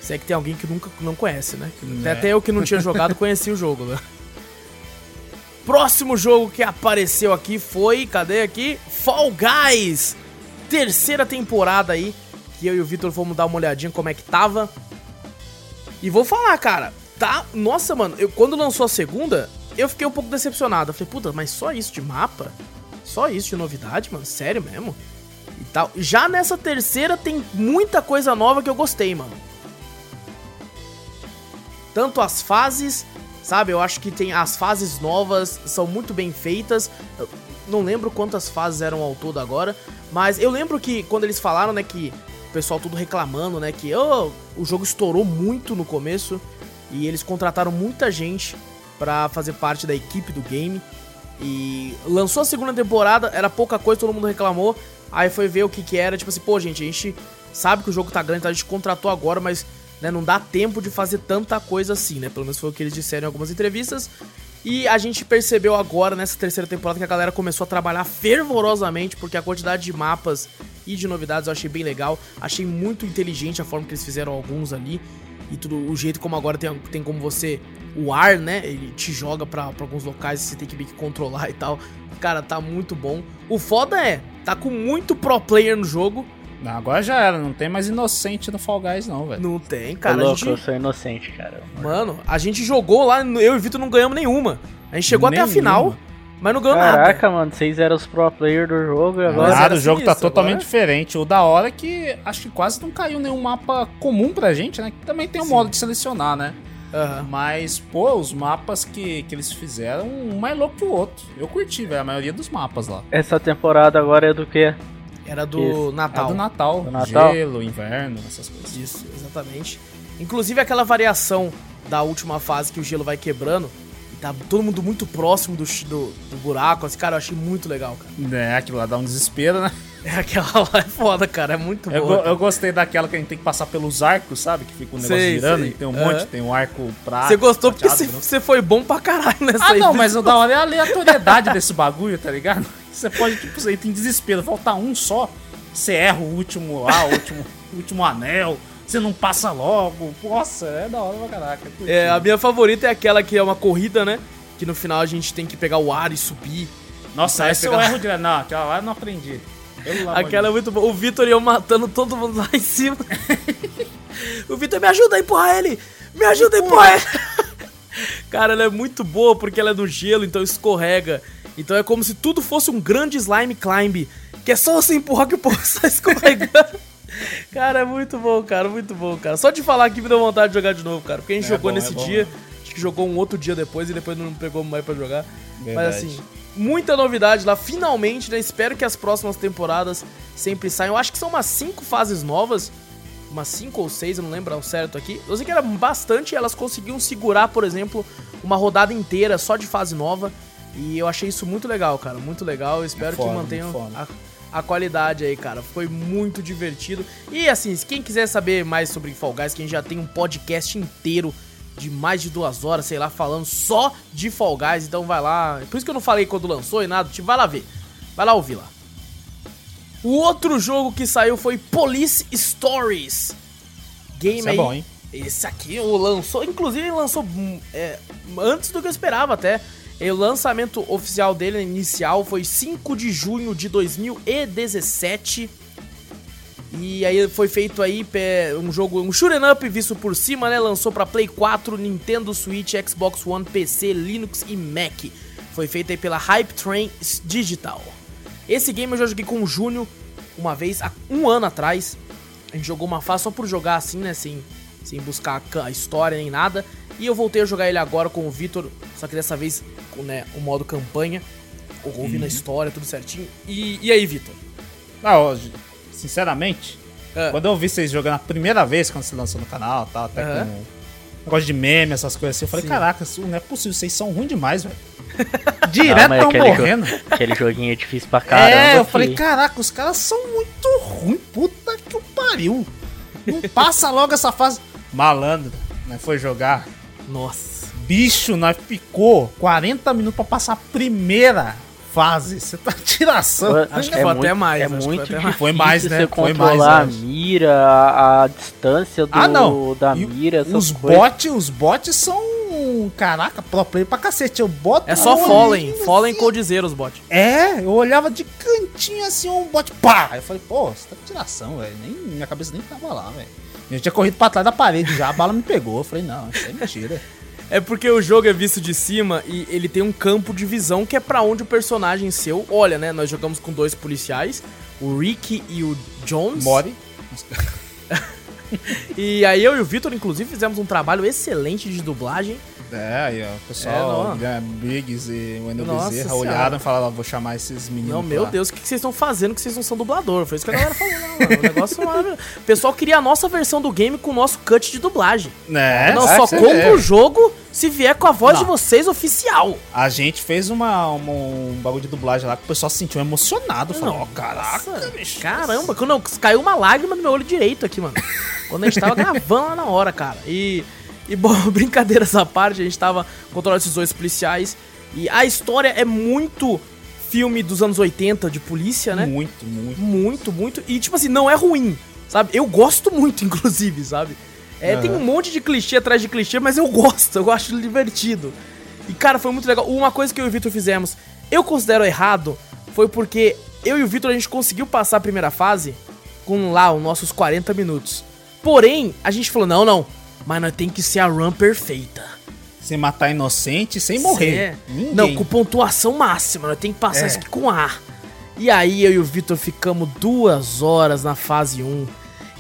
Se é que tem alguém que nunca não conhece, né? É. Até eu que não tinha jogado conheci o jogo, né? Próximo jogo que apareceu aqui foi, cadê aqui? Fall Guys! Terceira temporada aí, que eu e o Victor fomos dar uma olhadinha como é que tava. E vou falar, cara, tá? Nossa, mano, eu, quando lançou a segunda, eu fiquei um pouco decepcionado. Eu falei, puta, mas só isso de mapa? Só isso de novidade, mano? Sério mesmo? e tal. Já nessa terceira tem muita coisa nova que eu gostei, mano. Tanto as fases, sabe? Eu acho que tem as fases novas são muito bem feitas. não lembro quantas fases eram ao todo agora, mas eu lembro que quando eles falaram, né, que o pessoal tudo reclamando, né, que oh, o jogo estourou muito no começo e eles contrataram muita gente pra fazer parte da equipe do game. E lançou a segunda temporada, era pouca coisa, todo mundo reclamou. Aí foi ver o que que era, tipo assim, pô, gente, a gente sabe que o jogo tá grande, então a gente contratou agora, mas né, não dá tempo de fazer tanta coisa assim, né? Pelo menos foi o que eles disseram em algumas entrevistas. E a gente percebeu agora, nessa terceira temporada, que a galera começou a trabalhar fervorosamente, porque a quantidade de mapas e de novidades eu achei bem legal. Achei muito inteligente a forma que eles fizeram alguns ali. E tudo, o jeito como agora tem, tem como você. O ar, né? Ele te joga pra, pra alguns locais e você tem que meio que controlar e tal. Cara, tá muito bom. O foda é, tá com muito pro player no jogo. Não, agora já era, não tem mais inocente no Fall Guys, não, velho. Não tem, Cara, a louco, gente- eu sou inocente, cara. Mano, a gente jogou lá, eu e o Vitor não ganhamos nenhuma. A gente chegou até a Nenhuma. final, mas não ganhou nada. Caraca, mano, vocês eram os pro player do jogo e agora. Nada, era o jogo tá totalmente agora- diferente. O da hora é que acho que quase não caiu nenhum mapa comum pra gente, né? Que também tem um Sim. modo de selecionar, né? Aham. Mas, pô, os mapas que, que eles fizeram, um mais louco que o outro. Eu curti, velho, a maioria dos mapas lá. Essa temporada agora é do quê? Era do Isso. É Natal. do Natal, Do Natal? gelo, inverno, essas coisas. Isso, exatamente. Inclusive aquela variação da última fase que o gelo vai quebrando. Tá todo mundo muito próximo do, do, do buraco. Assim, cara, eu achei muito legal, cara. É, aquilo lá dá um desespero, né? É, aquela lá é foda, cara. É muito Eu, boa. go- eu gostei daquela que a gente tem que passar pelos arcos, sabe? Que fica um negócio Sei, girando sei. e tem um Aham. monte, tem um arco prata. Você gostou porque prateado, você branco. você foi bom pra caralho nessa Ah, aí. não, mas o da hora é a aleatoriedade desse bagulho, tá ligado? Você pode, tipo, você tem desespero, falta um só, você erra o último lá, o último, o último anel, você não passa logo. Nossa, é da hora pra caraca. eu curti. É, a minha favorita é aquela que é uma corrida, né? Que no final a gente tem que pegar o ar e subir. Nossa, essa eu pegar- erro direto. Não, aquela lá eu não aprendi. De Aquela é muito boa. O Vitor ia matando todo mundo lá em cima. o Vitor, me ajuda a empurrar ele! Me ajuda a empurrar ele! Cara, ela é muito boa porque ela é no gelo, então escorrega. Então é como se tudo fosse um grande slime climb. Que é só você empurrar que o povo sai escorregando. Cara, é muito bom, cara, muito bom, cara. Só de falar aqui me deu vontade de jogar de novo, cara. Porque a gente É jogou bom, nesse é bom, dia. né? Acho que jogou um outro dia depois e depois não pegou mais pra jogar. Mas Verdade. assim, muita novidade lá, finalmente, né? Espero que as próximas temporadas sempre saiam. Eu acho que são umas cinco fases novas. Umas cinco ou seis, eu não lembro ao certo aqui. Eu sei que era bastante e elas conseguiam segurar, por exemplo, uma rodada inteira só de fase nova. E eu achei isso muito legal, cara. Muito legal. Eu espero foda, que mantenham a, a qualidade aí, cara. Foi muito divertido. E assim, quem quiser saber mais sobre Fall Guys, que a gente já tem um podcast inteiro de mais de duas horas, sei lá, falando só de Fall Guys. Então vai lá. Por isso que eu não falei quando lançou e nada. Tipo, vai lá ver. Vai lá ouvir lá. O outro jogo que saiu foi Police Stories. Game Isso é aí. bom, hein? Esse aqui o lançou, inclusive lançou hum, é, antes do que eu esperava até. E o lançamento oficial dele, inicial, foi 5 de junho de 2017. E aí foi feito aí um jogo, um shoot'em up visto por cima, né? Lançou pra Play 4, Nintendo Switch, Xbox One, PC, Linux e Mac. Foi feito aí pela Hype Train Digital. Esse game eu já joguei com o Júnior uma vez, há um ano atrás. A gente jogou uma fase só por jogar assim, né? Sem, sem buscar a ca- a história nem nada. E eu voltei a jogar ele agora com o Vitor, só que dessa vez com né, o modo campanha. Ouvindo a história, tudo certinho. E, e aí, Vitor? Ah, ó, sinceramente, Ah. quando eu vi vocês jogando a primeira vez, quando você lançou no canal tal, até com negócio de meme, essas coisas assim, eu falei, Sim. caraca, isso não é possível, vocês são ruins demais, velho. Direto mas tão jo- morrendo. aquele joguinho é difícil pra caramba. é, eu falei, caraca, os caras são muito ruins, puta que o pariu. Não passa logo essa fase. Malandro, né, foi jogar. Nossa. Bicho, nós ficou 40 minutos pra passar a primeira fase. Você tá tiração. É Acho que foi até mais, É muito foi mais. Foi mais, né? Você Foi mais, a mira, a, a distância do, Ah, não. da E mira, essas os bots, os bots são. Caraca, pro player pra cacete. Eu boto. É só Fallen. Fallen assim. Coldzera os bots. É, eu olhava de cantinho assim, um bot, pá! Eu falei, pô, você tá tiração, velho. Nem, minha cabeça nem tava lá, velho. Eu tinha corrido pra trás da parede já, a bala me pegou. Eu falei, não, isso é mentira. É porque o jogo é visto de cima e ele tem um campo de visão que é pra onde o personagem seu olha, né? Nós jogamos com dois policiais, o Ricky e o Jones. More. E aí eu e o Vitor, inclusive, fizemos um trabalho excelente de dublagem. É, aí, ó, o pessoal, É, não. Guilherme Briggs e o Wendel Nossa Bezerra Senhora. olharam e falaram, vou chamar esses meninos Não, meu lá. Deus, o que que vocês estão fazendo que vocês não são dublador? Foi isso que a galera falou, não, mano. O negócio é maravilhoso. O pessoal queria a nossa versão do game com o nosso cut de dublagem. Né? não, É, só compra vê. o jogo se vier com a voz Não. de vocês oficial. A gente fez uma, uma- um bagulho de dublagem lá que o pessoal se sentiu emocionado. Falou, ó, caraca, Nossa, bicho. Caramba, quando caiu uma lágrima no meu olho direito aqui, mano. Quando a gente tava gravando lá na hora, cara. E, e bom, brincadeiras à parte, a gente tava controlando esses dois policiais. E a história é muito filme dos anos 80 de polícia, né? Muito, muito. Muito, muito. E, tipo assim, não é ruim, sabe? Eu gosto muito, inclusive, sabe? É, Tem um monte de clichê atrás de clichê, mas eu gosto, eu acho divertido. E, cara, foi muito legal. Uma coisa que eu e o Vitor fizemos, eu considero errado, foi porque eu e o Vitor a gente conseguiu passar a primeira fase com lá os nossos 40 minutos. Porém, a gente falou: não, não, mas nós tem que ser a run perfeita. Sem matar inocente, sem morrer. É. Ninguém. Não, com pontuação máxima, nós tem que passar É. isso aqui com A. E aí eu e o Vitor ficamos duas horas na fase 1.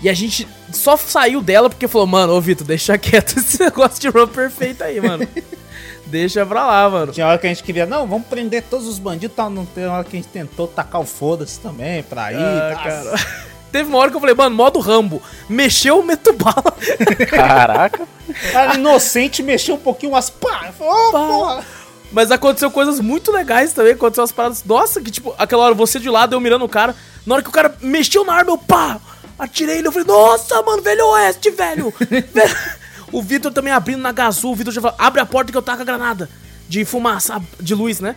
E a gente só saiu dela porque falou, mano, ô Vitor, deixa quieto esse negócio de run perfeito aí, mano. deixa pra lá, mano. Tinha hora que a gente queria, não, vamos prender todos os bandidos, tal. Não tem hora que a gente tentou tacar o foda-se também pra ir. Ah, tá? cara. Teve uma hora que eu falei, mano, modo Rambo. Mexeu, meto bala. Caraca. Era inocente, mexeu um pouquinho, umas pá. Ô, Pá. porra. Mas aconteceu coisas muito legais também. Aconteceu umas paradas. Nossa, que tipo, aquela hora você de lado, eu mirando o cara. Na hora que o cara mexeu na arma, eu pá! Atirei ele. Eu falei, nossa, mano, velho oeste, velho. Velho. o Vitor também abrindo na Gazul. O Vitor já falou, abre a porta que eu taco a granada. De fumaça, de luz, né?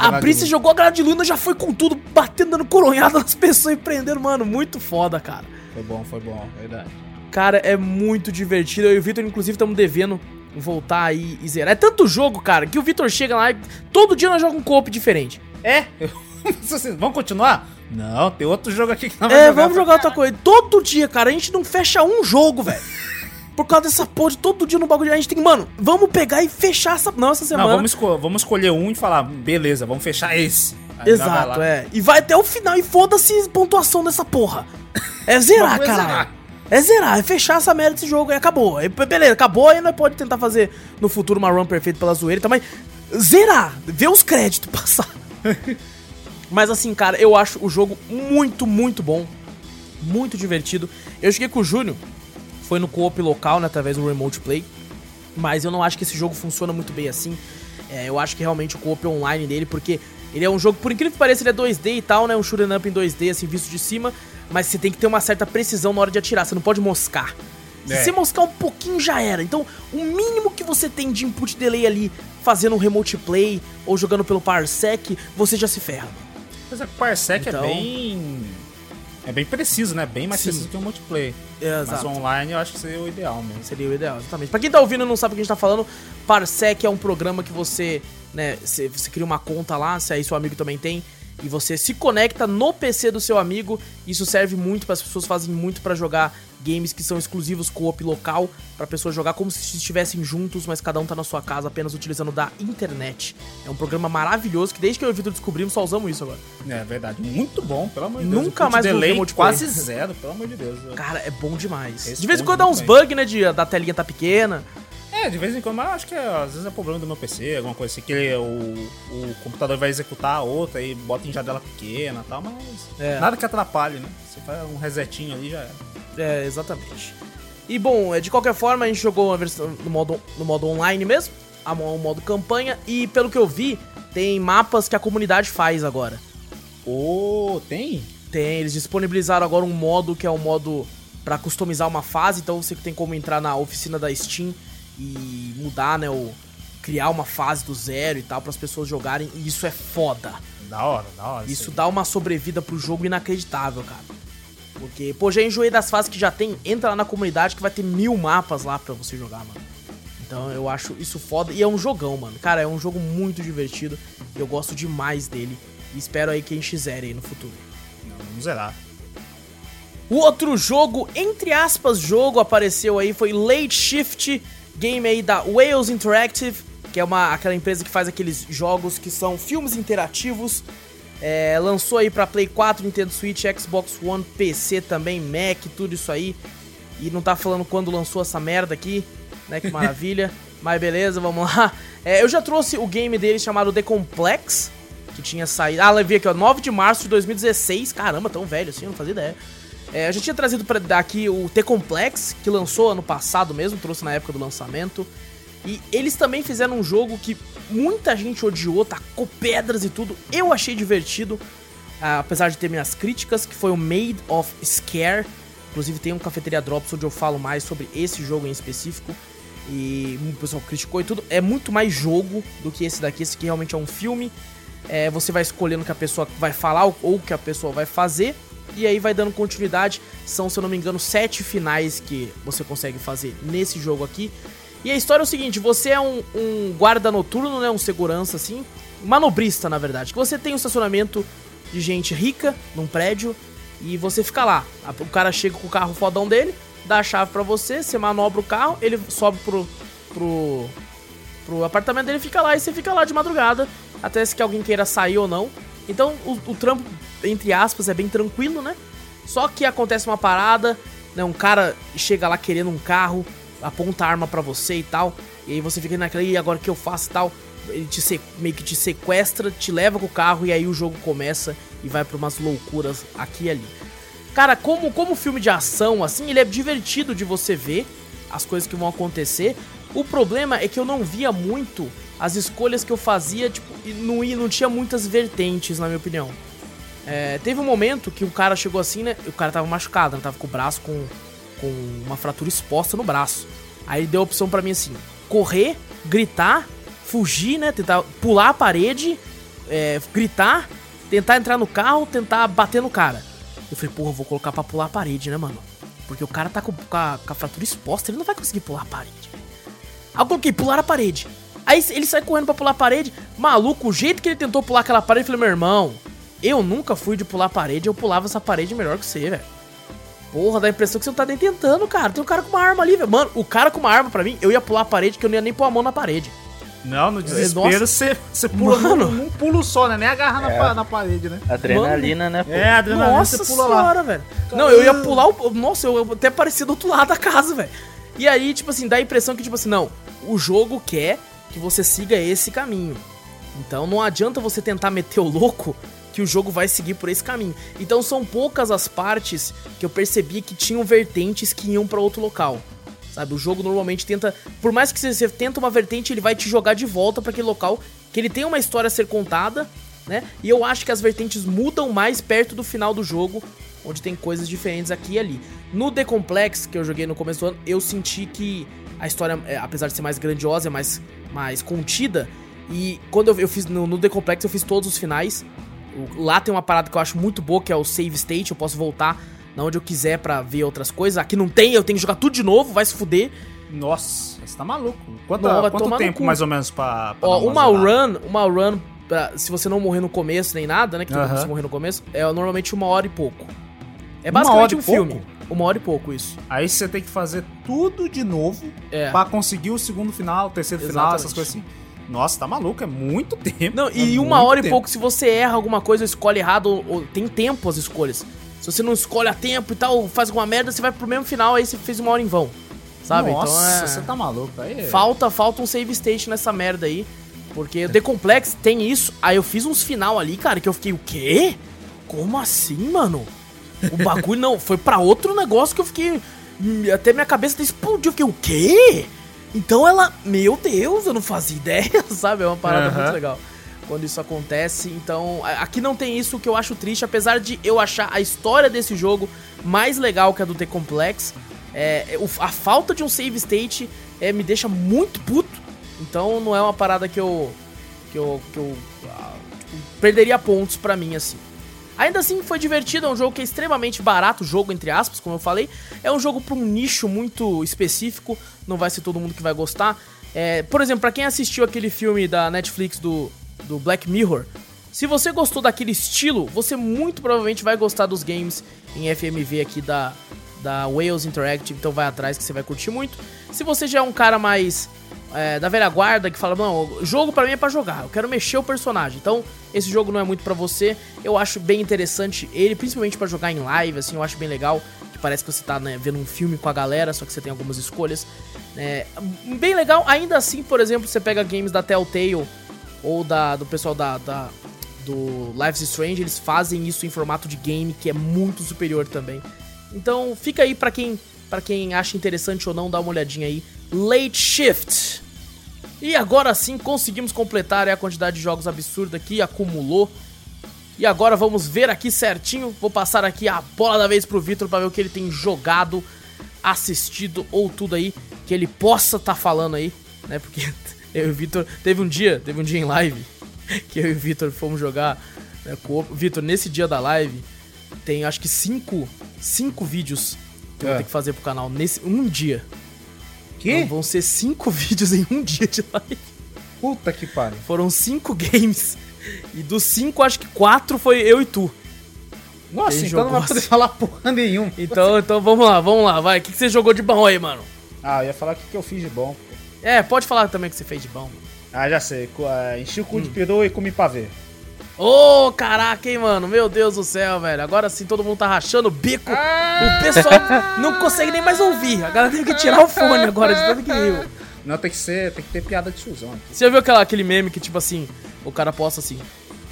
Abri, você luz. jogou a granada de luz, nós já foi com tudo, batendo, dando coronhada nas pessoas e prendendo. Mano, muito foda, cara. Foi bom, foi bom, verdade. Cara, é muito divertido. Eu e o Vitor, inclusive, estamos devendo voltar aí e zerar. É tanto jogo, cara, que o Vitor chega lá e todo dia nós jogamos um co-op diferente. É? Assim, vamos continuar? Não, tem outro jogo aqui que nós É, vamos jogar outra coisa. Todo dia, cara, a gente não fecha um jogo, velho. Por causa dessa porra de todo dia no bagulho. A gente tem, mano, vamos pegar e fechar essa. Não, essa Não, semana. vamos, esco- vamos escolher um e falar, beleza, vamos fechar esse. Aí Exato, é. E vai até o final e foda-se pontuação dessa porra. É zerar, zerar. É zerar, é fechar essa merda desse jogo e acabou. Aí, beleza, acabou, aí nós pode tentar fazer no futuro uma run perfeita pela zoeira e mas zerar, ver os créditos passar. mas assim, cara, eu acho o jogo muito, muito bom. Muito divertido. Eu cheguei com o Júnior, foi no co-op local, né, através do Remote Play. Mas eu não acho que esse jogo funciona muito bem assim. É, eu acho que realmente o co-op online dele, porque ele é um jogo, por incrível que pareça, ele é 2D e tal, né? Um shoot'em up em 2D, assim, visto de cima. Mas você tem que ter uma certa precisão na hora de atirar, você não pode moscar. Se É. você moscar um pouquinho já era. Então, o mínimo que você tem de input delay ali, fazendo um remote play ou jogando pelo parsec, você já se ferra. Mas é que o Parsec Então- é bem. É bem preciso, né? Bem mais Sim. preciso que o multiplayer. Mas Exato. online eu acho que seria o ideal mesmo. Seria o ideal, exatamente. Pra quem tá ouvindo e não sabe o que a gente tá falando, Parsec é um programa que você, né, você, você cria uma conta lá, se aí seu amigo também tem, e você se conecta no PC do seu amigo. Isso serve muito para as pessoas fazem muito pra jogar games que são exclusivos co-op local, pra pessoas jogar como se estivessem juntos, mas cada um tá na sua casa apenas utilizando da internet. É um programa maravilhoso que desde que eu e o Vitor descobrimos só usamos isso agora. É verdade. Muito bom, pelo amor de Deus. Nunca O input mais delay multiplayer. quase zero, pelo amor de Deus. Cara, é bom demais. Esse de vez em quando dá uns muito bugs, né, de, da telinha tá pequena. É, de vez em quando, mas eu acho que é, às vezes é problema do meu PC, alguma coisa assim, que ele- o, o computador vai executar a outra e bota em janela pequena e tal, mas É. nada que atrapalhe, né? Você faz um resetinho ali já era. É, exatamente. E bom, é, de qualquer forma, a gente jogou a versão no modo, no modo online mesmo, a o modo campanha, e pelo que eu vi, tem mapas que a comunidade faz agora. Ô, tem? Tem, eles disponibilizaram agora um modo que é um modo pra customizar uma fase, então você tem como entrar na oficina da Steam e mudar, né, o criar uma fase do zero e tal para as pessoas jogarem, e isso é foda. Da hora, da hora. Isso dá uma sobrevida pro jogo inacreditável, cara. Porque, pô, já enjoei das fases que já tem. Entra lá na comunidade que vai ter mil mapas lá pra você jogar, mano. Então eu acho isso foda. E é um jogão, mano. Cara, é um jogo muito divertido. Eu gosto demais dele. E espero aí que a gente zere aí no futuro. Não, vamos zerar. O outro jogo, entre aspas, jogo apareceu aí foi Late Shift, game aí da Wales Interactive, que é uma aquela empresa que faz aqueles jogos que são filmes interativos. É, lançou aí pra Play 4, Nintendo Switch, Xbox One, PC também, Mac, tudo isso aí. E não tá falando quando lançou essa merda aqui, né? Que maravilha. Mas beleza, vamos lá. É, eu já trouxe o game dele chamado The Complex, que tinha saído. Ah, vi aqui, ó, 9 de março de 2016. Caramba, tão velho assim, eu não fazia ideia. É, eu já tinha trazido pra daqui o T-Complex, que lançou ano passado mesmo, trouxe na época do lançamento. E eles também fizeram um jogo que muita gente odiou, tacou pedras e tudo. Eu achei divertido, ah, apesar de ter minhas críticas, que foi o Made of Scare. Inclusive tem um Cafeteria Drops onde eu falo mais sobre esse jogo em específico. E o pessoal criticou e tudo. É muito mais jogo do que esse daqui. Esse aqui realmente é um filme. É, você vai escolhendo o que a pessoa vai falar ou o que a pessoa vai fazer. E aí vai dando continuidade. São, se eu não me engano, sete finais que você consegue fazer nesse jogo aqui. E a história é o seguinte: você é um, um guarda noturno, né? Um segurança assim. Manobrista, na verdade. Que você tem um estacionamento de gente rica num prédio. E você fica lá. O cara chega com o carro fodão dele, dá a chave para você, você manobra o carro, ele sobe pro, pro, pro apartamento dele, fica lá e você fica lá de madrugada. Até se que alguém queira sair ou não. Então o, o trampo, entre aspas, é bem tranquilo, né? Só que acontece uma parada, né? Um cara chega lá querendo um carro, aponta a arma para você e tal. E aí você fica naquela, e agora o que eu faço e tal? Ele te meio que te sequestra, te leva com o carro e aí o jogo começa e vai para umas loucuras aqui e ali. Cara, como, como filme de ação, assim, ele é divertido de você ver as coisas que vão acontecer. O problema é que eu não via muito as escolhas que eu fazia, tipo, e não, não tinha muitas vertentes, na minha opinião. É, teve um momento que o cara chegou assim, né? O cara tava machucado, né? Tava com o braço com com uma fratura exposta no braço. Aí deu a opção para mim assim: correr, gritar, fugir, né? Tentar pular a parede, é, gritar, tentar entrar no carro, tentar bater no cara. Eu falei, porra, vou colocar pra pular a parede, né, mano? Porque o cara tá com, com, a, com a fratura exposta, ele não vai conseguir pular a parede. Aí eu coloquei, pular a parede. Aí ele sai correndo pra pular a parede. Maluco, o jeito que ele tentou pular aquela parede, eu falei, meu irmão, eu nunca fui de pular a parede, eu pulava essa parede melhor que você, velho. Porra, dá a impressão que você não tá nem tentando, cara. Tem um cara com uma arma ali, velho. Mano, o cara com uma arma pra mim, eu ia pular a parede que eu não ia nem pôr a mão na parede. Não, no desespero você, você pula Mano. num, num pulo só, né? Nem agarra é. na, na parede, né? Adrenalina, Mano. né? Pô? É, adrenalina, Nossa você pula senhora, lá. velho. Não, eu ia pular o... Nossa, eu até parecia do outro lado da casa, velho. E aí, tipo assim, dá a impressão que, tipo assim, não, o jogo quer que você siga esse caminho. Então não adianta você tentar meter o louco que o jogo vai seguir por esse caminho. Então são poucas as partes que eu percebi que tinham vertentes que iam para outro local. Sabe, o jogo normalmente tenta, por mais que você tenta uma vertente, ele vai te jogar de volta para aquele local que ele tem uma história a ser contada, né? E eu acho que as vertentes mudam mais perto do final do jogo, onde tem coisas diferentes aqui e ali. No The Complex, que eu joguei no começo do ano, eu senti que a história, é, apesar de ser mais grandiosa, é mais, mais contida. E quando eu, eu fiz no, no The Complex, eu fiz todos os finais. Lá tem uma parada que eu acho muito boa, que é o save state. Eu posso voltar na onde eu quiser para ver outras coisas. Aqui não tem, eu tenho que jogar tudo de novo, vai se fuder. Nossa, você tá maluco. Quanto, não, quanto tempo mais ou menos pra, pra Ó, uma run, uma run, se você não morrer no começo nem nada, né? Que uh -huh. você morrer no começo, é normalmente uma hora e pouco. É basicamente um pouco? filme. Uma hora e pouco, isso. Aí você tem que fazer tudo de novo é. para conseguir o segundo final, o terceiro Exatamente. final, essas coisas assim. Nossa, tá maluco, é muito tempo. Não, e é uma hora tempo. e pouco, se você erra alguma coisa, escolhe errado, ou, ou, tem tempo as escolhas. Se você não escolhe a tempo e tal, faz alguma merda, você vai pro mesmo final, aí você fez uma hora em vão. Sabe? Nossa, então é... você tá maluco. Aí... É- falta, falta um save state nessa merda aí. Porque o The Complex tem isso. Aí eu fiz uns final ali, cara, que eu fiquei, o quê? Como assim, mano? O bagulho não, foi para outro negócio que eu fiquei. Até minha cabeça explodiu. Eu fiquei, o quê? Então ela, meu Deus, eu não fazia ideia, sabe? É uma parada uhum. muito legal quando isso acontece. Então, aqui não tem isso que eu acho triste, apesar de eu achar a história desse jogo mais legal que a do The Complex. É, é a falta de um save state é, me deixa muito puto. Então não é uma parada que eu. que eu. que eu ah, tipo, perderia pontos para mim assim. Ainda assim foi divertido, é um jogo que é extremamente barato, jogo entre aspas, como eu falei. É um jogo para um nicho muito específico, não vai ser todo mundo que vai gostar. É, por exemplo, para quem assistiu aquele filme da Netflix do, do Black Mirror, se você gostou daquele estilo, você muito provavelmente vai gostar dos games em FMV aqui da, da Wales Interactive, então vai atrás que você vai curtir muito. Se você já é um cara mais é, da velha guarda que fala, não, jogo para mim é para jogar, eu quero mexer o personagem. Então, esse jogo não é muito para você. Eu acho bem interessante ele, principalmente para jogar em live, assim, eu acho bem legal. que parece que você tá né, vendo um filme com a galera, só que você tem algumas escolhas. É, bem legal, ainda assim, por exemplo, você pega games da Telltale ou da, do pessoal da, da do Life is Strange, eles fazem isso em formato de game, que é muito superior também. Então fica aí para quem, pra quem acha interessante ou não, dá uma olhadinha aí. Late Shift. E agora sim conseguimos completar a quantidade de jogos absurda que acumulou. E agora vamos ver aqui certinho. Vou passar aqui a bola da vez pro Vitor para ver o que ele tem jogado, assistido ou tudo aí que ele possa estar tá falando aí, né? Porque eu e o Vitor teve um dia, teve um dia em live que eu e o Vitor fomos jogar né, com o Vitor nesse dia da live. Tem acho que cinco, cinco vídeos que eu vou é. ter que fazer pro canal nesse um dia. Que? Então, vão ser cinco vídeos em um dia de live. Puta que pariu. Foram cinco games. E dos cinco, acho que quatro foi eu e tu. Nossa, então jogou... não vai poder falar porra nenhum. Então, então vamos lá, vamos lá, vai. O que, que você jogou de bom aí, mano? Ah, eu ia falar o que, que eu fiz de bom. É, pode falar também o que você fez de bom. Mano. Ah, já sei. Enchi o cu hum. de peru e comi pavê. Ô, oh, caraca, hein, mano? Meu Deus do céu, velho. Agora sim todo mundo tá rachando o bico. Ah! O pessoal não consegue nem mais ouvir. A galera tem que tirar o fone agora de tanto que riu. Não, tem que ser, tem que ter piada de tiozão. Aqui. Você já viu aquela, aquele meme que, tipo assim, o cara posta assim: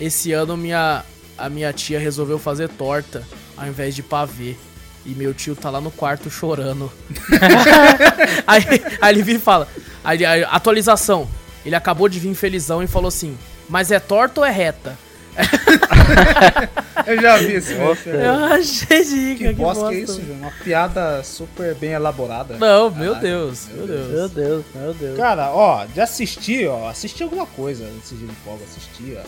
Esse ano minha, a minha tia resolveu fazer torta ao invés de pavê. E meu tio tá lá no quarto chorando. aí, aí ele vira e fala: aí, aí, atualização. Ele acabou de vir felizão e falou assim: Mas é torta ou é reta? eu já vi esse Nossa, Eu achei de Que, que bosta que é isso, João? Uma piada super bem elaborada. Não, meu Deus, meu Deus. Meu Deus, meu Deus. Cara, ó, de assistir, ó, assisti alguma coisa nesse dia de folga, assisti, ó.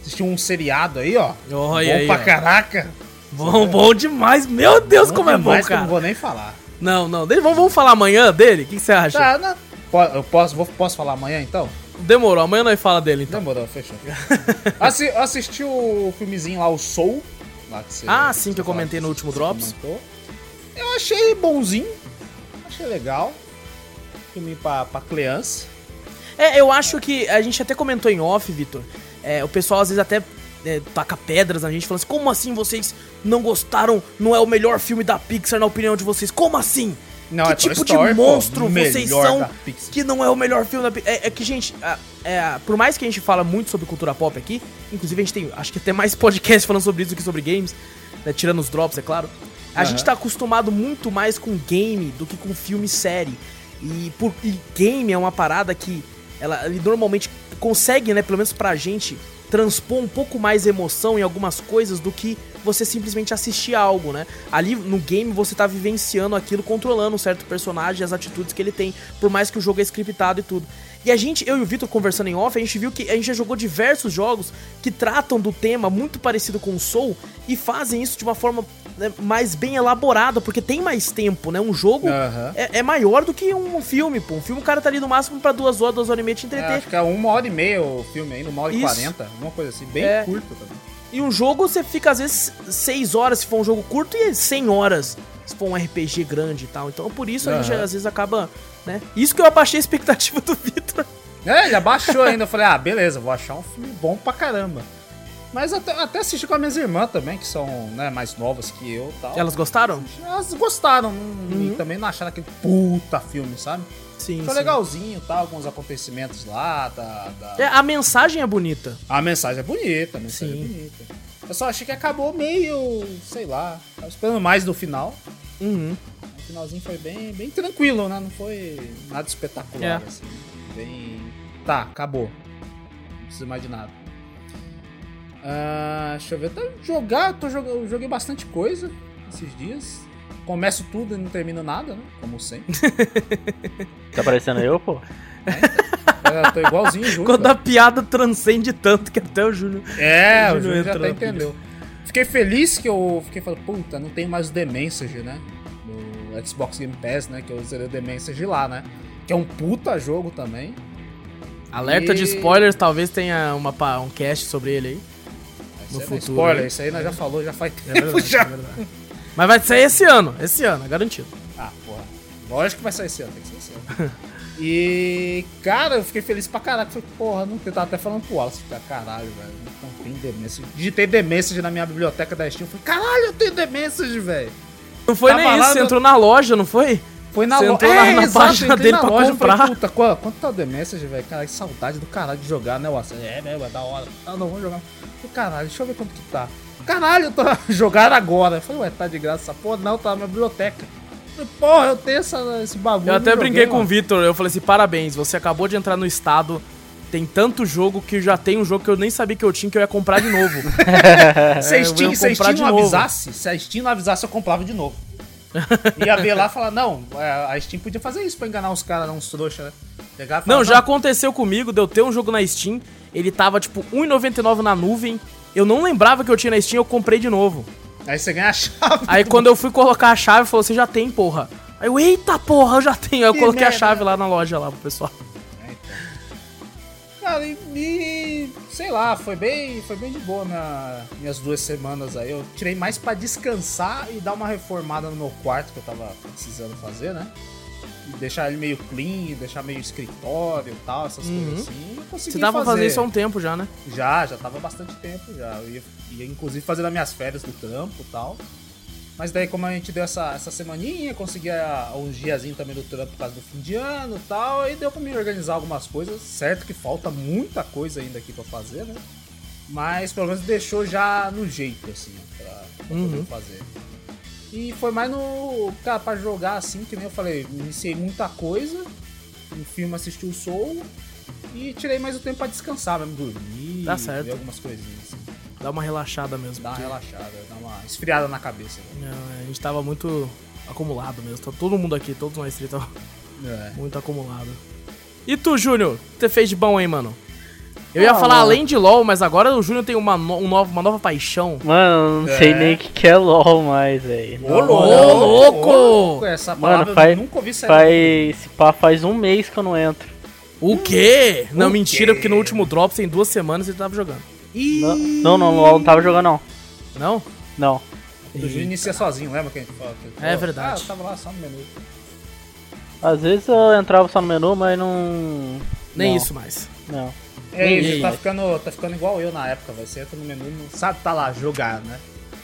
Assisti um seriado aí, ó. Olha bom aí, pra ó. caraca. Bom, bom demais. Meu Deus, bom como é bom, cara. Não vou nem falar. Não, não. Vamos, vamos falar amanhã dele? O que, que você acha? Tá, não. Eu posso, vou, posso falar amanhã, então? Demorou, amanhã nós fala dele então. Demorou, fechou. Assi assisti o filmezinho lá, o Soul. Lá que você, ah, sim, que eu comentei no último Drops. Comentou. Eu achei bonzinho. Achei legal. Filme pra, pra criança. É, eu acho que a gente até comentou em off, Vitor. É, o pessoal às vezes até é, taca pedras na gente, falando assim: como assim vocês não gostaram? Não é o melhor filme da Pixar na opinião de vocês? Como assim? Não, que é tipo Story, de monstro pô, vocês são que não é o melhor filme da? É, é que, gente, é, por mais que a gente fala muito sobre cultura pop aqui, inclusive a gente tem, acho que até mais podcast falando sobre isso do que sobre games, né, tirando os drops, é claro. A uhum. gente tá acostumado muito mais com game do que com filme série. E, por, e game é uma parada que ela, ela normalmente consegue, né, pelo menos pra gente, transpor um pouco mais emoção em algumas coisas do que você simplesmente assistir algo, né? Ali no game você tá vivenciando aquilo, controlando um certo personagem as atitudes que ele tem, por mais que o jogo é scriptado e tudo. E a gente, eu e o Vitor conversando em off, a gente viu que a gente já jogou diversos jogos que tratam do tema muito parecido com o Soul e fazem isso de uma forma mais bem elaborada, porque tem mais tempo, né? Um jogo uhum. é, é, maior do que um filme, pô. Um filme o cara tá ali no máximo pra duas horas, duas horas e meia te entreter. É, acho que é uma hora e meia o filme aí, uma hora e quarenta, uma coisa assim, bem é. curto também. E um jogo você fica às vezes 6 horas se for um jogo curto e 100 horas se for um RPG grande e tal. Então por isso uhum. a gente às vezes acaba, né? Isso que eu abaixei a expectativa do Vitor. É, ele abaixou ainda. Eu falei, ah, beleza, vou achar um filme bom pra caramba. Mas até, até assisti com as minhas irmãs também, que são né, mais novas que eu tal. Elas gostaram? Elas gostaram. Uhum. E também não acharam aquele puta filme, sabe? Sim, Foi sim. legalzinho, tá? Alguns acontecimentos lá. Da, da... É, a mensagem é bonita. A mensagem é bonita, a mensagem sim. é bonita. Eu só achei que acabou meio, sei lá, tava esperando mais do final. Uhum. O finalzinho foi bem, bem tranquilo, né? Não foi nada espetacular, é. assim. Bem. Tá, acabou. Não precisa mais de nada. Uh, deixa eu ver. Tá, jogar, tô jogando, joguei bastante coisa esses dias. Começo tudo e não termino nada, né? Como sempre. tá parecendo eu, pô? É, eu tô igualzinho o Júnior. Quando a piada transcende tanto que até o Júnior. É, o Júnior já até entendeu. Fiquei feliz que eu fiquei falando, puta, não tem mais o The Message, né? No Xbox Game Pass, né? Que eu zerei o The Message lá, né? Que é um puta jogo também. Alerta e... de spoilers, talvez tenha uma, um cast sobre ele aí. No é futuro. Spoiler, isso aí nós já falou, já faz é tempo verdade, já. É Mas vai sair esse ano, esse ano, é garantido. Ah, porra. Lógico que vai sair esse ano, tem que ser esse ano. e, cara, eu fiquei feliz pra caralho. Falei, porra, não, eu tava até falando pro Wallace, cara, caralho, velho, não tem The Message. Digitei The Message na minha biblioteca da Steam, falei, caralho, eu tenho The Message, velho. Não foi Tava nem isso, você no- entrou na loja, não foi? Foi na loja. entrou na- na exato, página dele na pra loja, comprar. Falei, Puta, qu- quanto tá o The Message, velho? Cara, que saudade do caralho de jogar, né, Watson? É, né, é da hora. Ah, não, vamos jogar. Falei, Caralho, deixa eu ver quanto que tá. Caralho, eu tô jogando agora. Eu falei, ué, tá de graça essa porra? Não, tá na minha biblioteca. Falei, porra, eu tenho essa, esse bagulho. Eu até brinquei joguei, com o. Vitor, eu falei assim, parabéns, você acabou de entrar no estado, tem tanto jogo que já tem um jogo que eu nem sabia que eu tinha que eu ia comprar de novo. Se a É, Steam, se a Steam não novo. avisasse, se a Steam não avisasse, eu comprava de novo. Ia ver lá e falar, não, é, a Steam podia fazer isso pra enganar os caras, não, uns trouxa, né? Pegar falar, Não, já aconteceu comigo de eu ter um jogo na Steam, ele tava tipo R$1,99 na nuvem, eu não lembrava que eu tinha na Steam, eu comprei de novo. Aí você ganha a chave. Aí quando eu fui colocar a chave, falou, você já tem, porra. Aí eu, eita porra, eu já tenho. Aí eu Que coloquei a merda. chave lá na loja lá pro pessoal. Cara, e, sei lá, foi bem, foi bem de boa minha, minhas duas semanas aí. Eu tirei mais pra descansar e dar uma reformada no meu quarto que eu tava precisando fazer, né? E deixar ele meio clean, deixar meio escritório e tal, essas Uhum. coisas assim. Consegui Você tava fazer. fazendo isso há um tempo já, né? Já, já tava há bastante tempo já. Eu ia, ia inclusive fazer nas minhas férias do trampo e tal. Mas daí, como a gente deu essa, essa semaninha, consegui ah, uns diazinhos também do trampo por causa do fim de ano e tal, aí deu pra me organizar algumas coisas. Certo que falta muita coisa ainda aqui pra fazer, né? Mas pelo menos deixou já no jeito, assim, pra, pra Uhum. poder fazer. E foi mais no. Cara, pra jogar assim, que nem eu falei, iniciei muita coisa. Um filme assisti o Soul. E tirei mais o tempo pra descansar mesmo, dormir, Tá certo. ver algumas coisinhas assim. Dá uma relaxada mesmo. Dar uma relaxada, dar uma esfriada na cabeça. né? é, a gente tava muito acumulado mesmo. Tá todo mundo aqui, todos nós três tava É. muito acumulado. E tu, Júnior? O que você fez de bom, hein, mano? Eu ia Ah, falar mano. além de LoL, mas agora o Júnior tem uma, no- um novo- uma nova paixão. Mano, eu não É. sei nem o que, que é LOL mais, velho. Ô, louco! Essa Mano, palavra faz- eu nunca ouvi sair. Faz, esse pá faz um mês que eu não entro. O quê? Não, O mentira, quê? porque no último Drops, tem duas semanas, ele tava jogando. Ih, Não, não, não, não tava jogando, não. Não? Não. Júnior inicia sozinho, lembra que a gente falou? É verdade. Ah, eu tava lá só no menu. Às vezes eu entrava só no menu, mas não. Nem não, isso mais. Não. É E isso, tá ficando, tá ficando igual eu na época, vai. Você entra no menu e não sabe tá lá, jogar, né?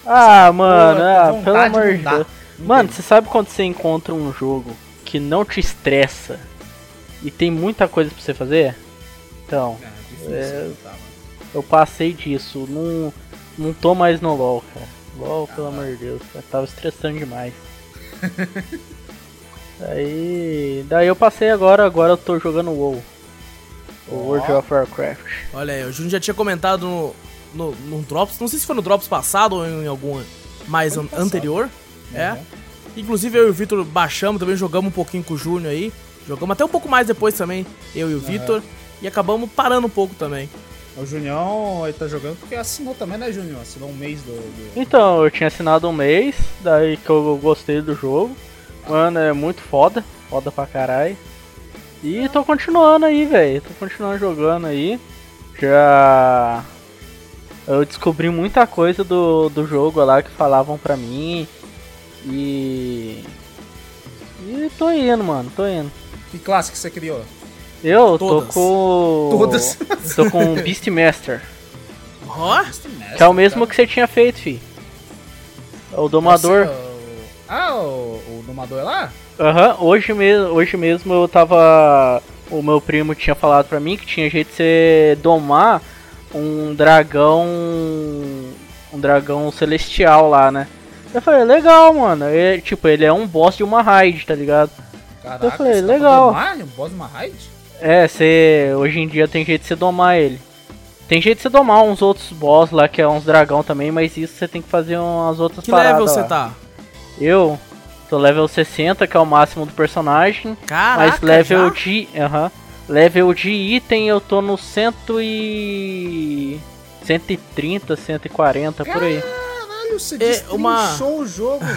Ah, mano, Pô, ah, vontade pelo amor de. Deus. Mano, você sabe quando você encontra um jogo que não te estressa e tem muita coisa pra você fazer? Então, É, difícil, É. tá, mano. Eu passei disso. Não, não tô mais no LoL, cara. LoL, pelo Ah. amor de Deus, eu tava estressando demais. daí, daí eu passei agora, agora eu tô jogando WoW. O. World of Warcraft. Olha aí, o Júnior já tinha comentado no, no, no Drops, não sei se foi no Drops passado ou em algum mais an- anterior. É. Uhum. Inclusive eu e o Vitor baixamos, também jogamos um pouquinho com o Júnior aí. Jogamos até um pouco mais depois também, eu e o Vitor. E acabamos parando um pouco também. O Junião, ele tá jogando porque assinou também, né, Junior? Assinou um mês do. do- Então, eu tinha assinado um mês, daí que eu gostei do jogo. Mano, é muito foda, foda pra caralho. E tô continuando aí, velho. Tô continuando jogando aí. Já. Eu descobri muita coisa do, do jogo lá que falavam pra mim. E. E tô indo, mano, tô indo. Que classe que você criou? Eu Todas. tô com. Todas. Tô com o Beastmaster. Ó, Que é o mesmo que você tinha feito, fi. É O domador. Nossa, o- Ah, o, o domador é lá? Aham, hoje, mesmo, hoje mesmo eu tava. O meu primo tinha falado pra mim que tinha jeito de você domar um dragão. Um dragão celestial lá, né? Eu falei, legal, mano. É, tipo, ele é um boss de uma raid, tá ligado? Caraca, Eu falei, tá legal. domar? Um boss de uma raid? É, você. Hoje em dia tem jeito de você domar ele. Tem jeito de você domar uns outros boss lá, que é uns dragão também, mas isso você tem que fazer umas outras que paradas. level você lá. tá? Eu tô level 60, que é o máximo do personagem. Caraca, Mas level já? de. Aham. Level de item eu tô no cento e. 130, 140 por aí. Caralho, você É, uma- o jogo.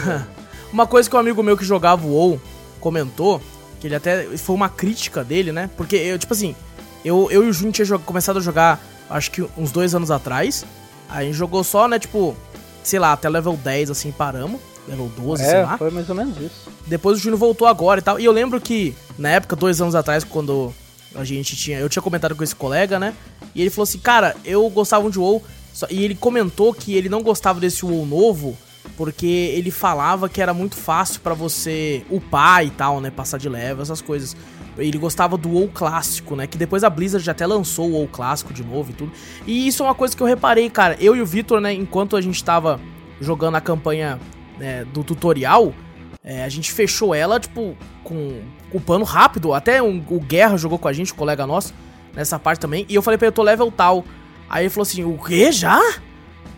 Uma coisa que um amigo meu que jogava o WoW comentou, que ele até. Foi uma crítica dele, né? Porque eu, tipo assim, eu, eu e o Júnior tinha começado a jogar, acho que uns dois anos atrás. Aí a gente jogou só, né, tipo, sei lá, até level 10, assim, paramos. Level 12, sei lá. É, foi mais ou menos isso. Depois o Júnior voltou agora e tal. E eu lembro que, na época, dois anos atrás, quando a gente tinha. Eu tinha comentado com esse colega, né? E ele falou assim, cara, eu gostava de WoW. e ele comentou que ele não gostava desse WoW novo, porque ele falava que era muito fácil pra você upar e tal, né? Passar de level, essas coisas. Ele gostava do WoW clássico, né? Que depois a Blizzard já até lançou o WoW clássico de novo e tudo. E isso é uma coisa que eu reparei, cara. Eu e o Victor, né? Enquanto a gente tava jogando a campanha né, do tutorial, é, a gente fechou ela, tipo, com, o pano rápido. Até um, o Guerra jogou com a gente, o colega nosso, nessa parte também. E eu falei pra ele, eu tô level tal. Aí ele falou assim, o quê? Já?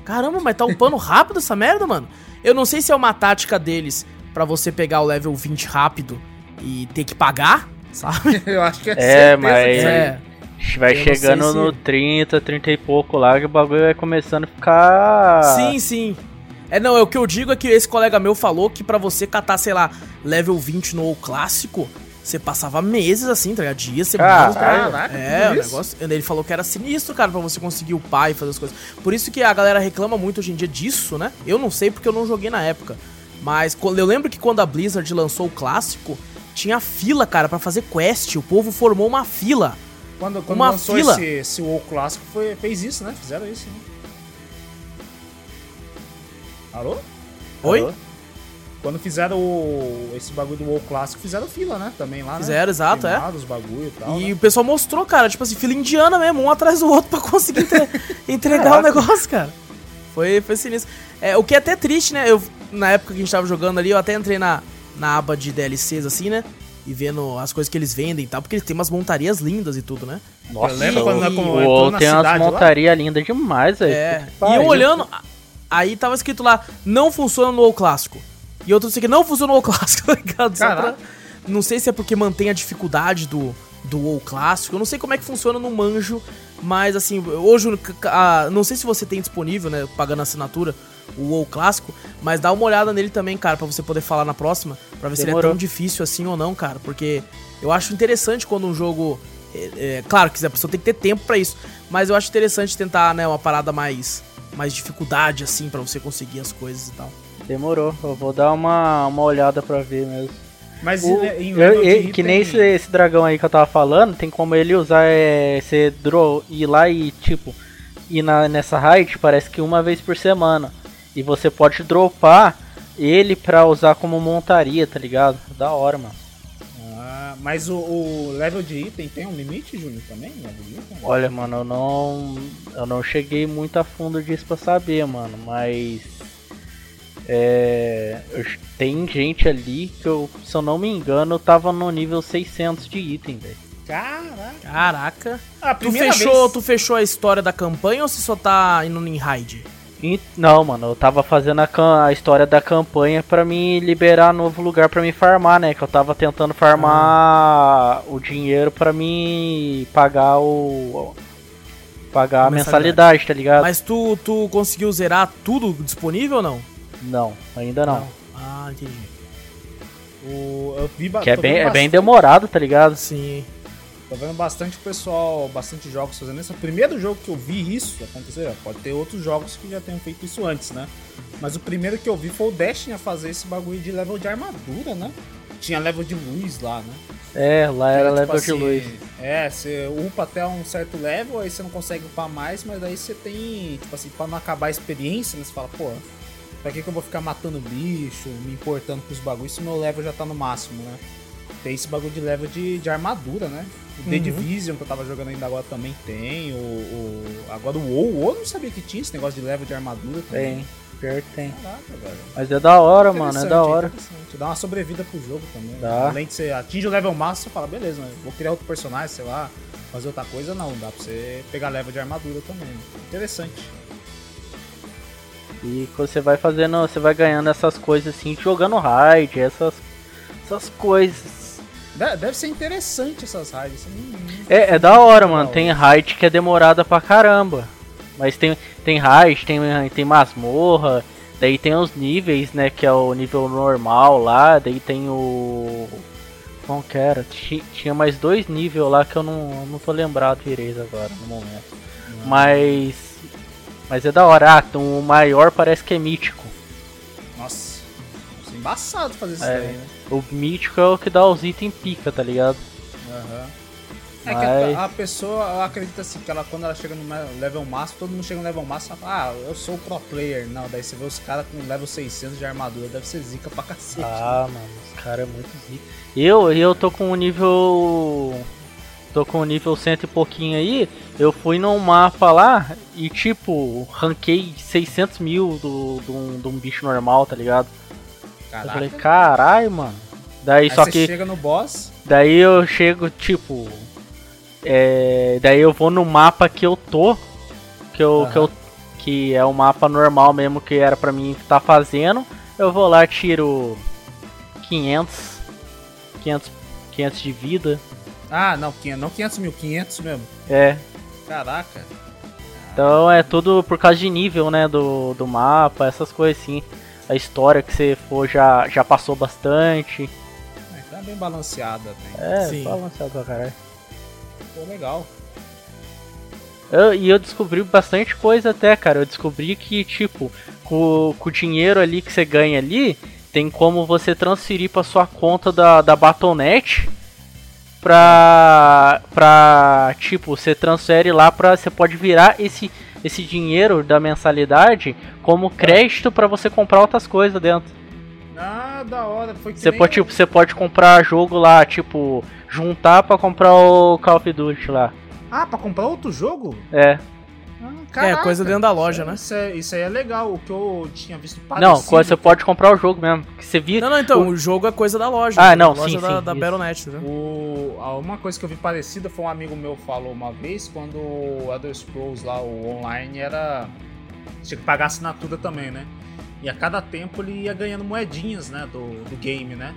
Caramba, mas tá upando rápido essa merda, mano? Eu não sei se é uma tática deles para você pegar o level 20 rápido e ter que pagar, sabe? Eu acho que é É, mas é. vai chegando se... no 30, 30 e pouco lá que o bagulho vai começando a ficar. Sim, sim. É, não, é o que eu digo é que esse colega meu falou que para você catar, sei lá, level 20 no clássico, você passava meses assim, tá ligado? Dias, semanas. Caraca, é, o negócio. Ele falou que era sinistro, cara, pra você conseguir upar e fazer as coisas. Por isso que a galera reclama muito hoje em dia disso, né? Eu não sei porque eu não joguei na época. Mas eu lembro que quando a Blizzard lançou o clássico, tinha fila, cara, para fazer quest. O povo formou uma fila. Quando, quando uma lançou fila. esse, esse WoW clássico, foi, fez isso, né? Fizeram isso, né? Alô? Oi? Alô? Quando fizeram o, esse bagulho do WoW clássico, fizeram fila, né? Também lá, Fizeram, né? exato, é. Os bagulho e tal, E né? o pessoal mostrou, cara, tipo assim, fila indiana mesmo, um atrás do outro pra conseguir entre- entregar o negócio, cara. Foi, foi sinistro. É, o que é até triste, né? Eu, na época que a gente tava jogando ali, eu até entrei na, na aba de DLCs, assim, né? E vendo as coisas que eles vendem e tal, porque eles têm umas montarias lindas e tudo, né? eu lembro quando, quando O entrou WoW na tem umas montarias lindas demais, velho. É. E eu olhando, aí tava escrito lá, não funciona no WoW clássico. E outro sei que não funciona no WoW clássico, tá ligado? Pra- Não sei se é porque mantém a dificuldade do, do WoW clássico. Eu não sei como é que funciona no manjo, mas assim, hoje, a- não sei se você tem disponível, né, pagando assinatura, o WoW clássico, mas dá uma olhada nele também, cara, pra você poder falar na próxima, pra ver se ele é Demorou. tão difícil assim ou não, cara, porque eu acho interessante quando um jogo é, é, claro que a pessoa tem que ter tempo pra isso, mas eu acho interessante tentar, né, uma parada mais mais dificuldade assim pra você conseguir as coisas e tal. Demorou, eu vou dar uma, uma olhada pra ver mesmo. Mas O- em, em eu- que nem esse, esse dragão aí que eu tava falando, tem como ele usar, é, você draw, ir lá e, tipo, ir na, nessa raid, parece que uma vez por semana. E você pode dropar ele pra usar como montaria, tá ligado? Da hora, mano. Ah, mas o, o level de item tem um limite, Júnior, também? Item? Olha, mano, eu não. Eu não cheguei muito a fundo disso pra saber, mano, mas. É. Tem gente ali que eu, se eu não me engano, tava no nível 600 de item, velho. Caraca. Caraca. A Tu fechou, vez... tu fechou a história da campanha ou você só tá indo em raid? E- Não, mano, eu tava fazendo a, a história da campanha pra me liberar novo lugar pra me farmar, né? Que eu tava tentando farmar o dinheiro pra me pagar o. pagar a A mensalidade. mensalidade, tá ligado? Mas tu, tu conseguiu zerar tudo disponível ou não? Não, ainda não. Ah, entendi. O, eu vi Que é bem, é bem demorado, tá ligado? Sim. Tô vendo bastante pessoal, bastante jogos fazendo isso. O primeiro jogo que eu vi isso acontecer, pode ter outros jogos que já tenham feito isso antes, né? Mas o primeiro que eu vi foi o Destiny a fazer esse bagulho de level de armadura, né? Tinha level de luz lá, né? É, lá era tipo level assim, de luz. É, você upa até um certo level, aí você não consegue upar mais, mas daí você tem, tipo assim, pra não acabar a experiência, né? Você fala, pô, pra que, que eu vou ficar matando bicho, me importando com os bagulhos se meu level já tá no máximo, né? Tem esse bagulho de level de, de armadura, né? O The Uhum. Division que eu tava jogando ainda agora também tem. O, o- agora o WoW, o WoW não sabia que tinha esse negócio de level de armadura também. Tem, pior que tem. Caraca, velho. Mas é da hora, mano, é da hora. interessante. Dá uma sobrevida pro jogo também. Dá. Além de você atinge o level máximo, você fala, beleza, né? vou criar outro personagem, sei lá, fazer outra coisa, não. Dá pra você pegar level de armadura também. Interessante. E você vai fazendo, você vai ganhando essas coisas assim, jogando raid, essas, essas coisas. De- Deve ser interessante essas raids. Hum, hum. É, é da hora, mano. Tem raid que é demorada pra caramba. Mas tem, tem raid, tem, tem masmorra, daí tem os níveis, né? Que é o nível normal lá, daí tem o. Como que era? Ti- Tinha mais dois níveis lá que eu não, não tô lembrado direito agora no momento. Mas. Mas é da hora. Ah, então o maior parece que é mítico. Nossa. Isso é embaçado fazer isso É. daí, né? O mítico é o que dá os itens pica, tá ligado? Aham. É que a, a pessoa acredita assim, que ela quando ela chega no level máximo, todo mundo chega no level máximo e fala, ah, eu sou o pro player. Não, daí você vê os caras com level 600 de armadura, deve ser zica pra cacete. Ah, mano, os caras é muito zica. Eu, eu tô com um nível tô com o nível cento e pouquinho aí, eu fui num mapa lá e tipo, ranquei 600 mil do, do, do um bicho normal, tá ligado? Caraca. Eu falei, caralho, mano. Daí aí só que. chega no boss. Daí eu chego, tipo. É, daí eu vou no mapa que eu tô. Que eu, uhum. que eu. Que é o mapa normal mesmo que era pra mim estar tá fazendo. Eu vou lá, tiro 500. 500, 500 de vida. Ah, não, não 500 mil, 500 mesmo. É. Caraca. Então é tudo por causa de nível, né, do, do mapa, essas coisas assim. A história que você for já, já passou bastante. É, tá bem balanceada. Né? É, Sim. balanceado pra caralho. Pô, legal. Eu, e eu descobri bastante coisa até, cara. Eu descobri que, tipo, com, com o dinheiro ali que você ganha ali, tem como você transferir pra sua conta da, da Battle.net pra, pra tipo, você transfere lá pra, você pode virar esse, esse dinheiro da mensalidade como crédito para você comprar outras coisas dentro. Ah, da hora, foi que Você pode, tipo, você pode comprar jogo lá, tipo, juntar para comprar o Call of Duty lá. Ah, pra comprar outro jogo? É. Caraca, é, coisa dentro da loja, né? Isso, é, isso aí é legal, o que eu tinha visto parecido. Não, você pode comprar o jogo mesmo. Que você via... Não, não, então, o... o jogo é coisa da loja. Ah, não, loja sim, da, sim, da Battle.net, né? O... Uma coisa que eu vi parecida foi um amigo meu falou uma vez, quando o Elder Scrolls lá, o online, era... Tinha que pagar assinatura também, né? E a cada tempo ele ia ganhando moedinhas, né, do, do game, né?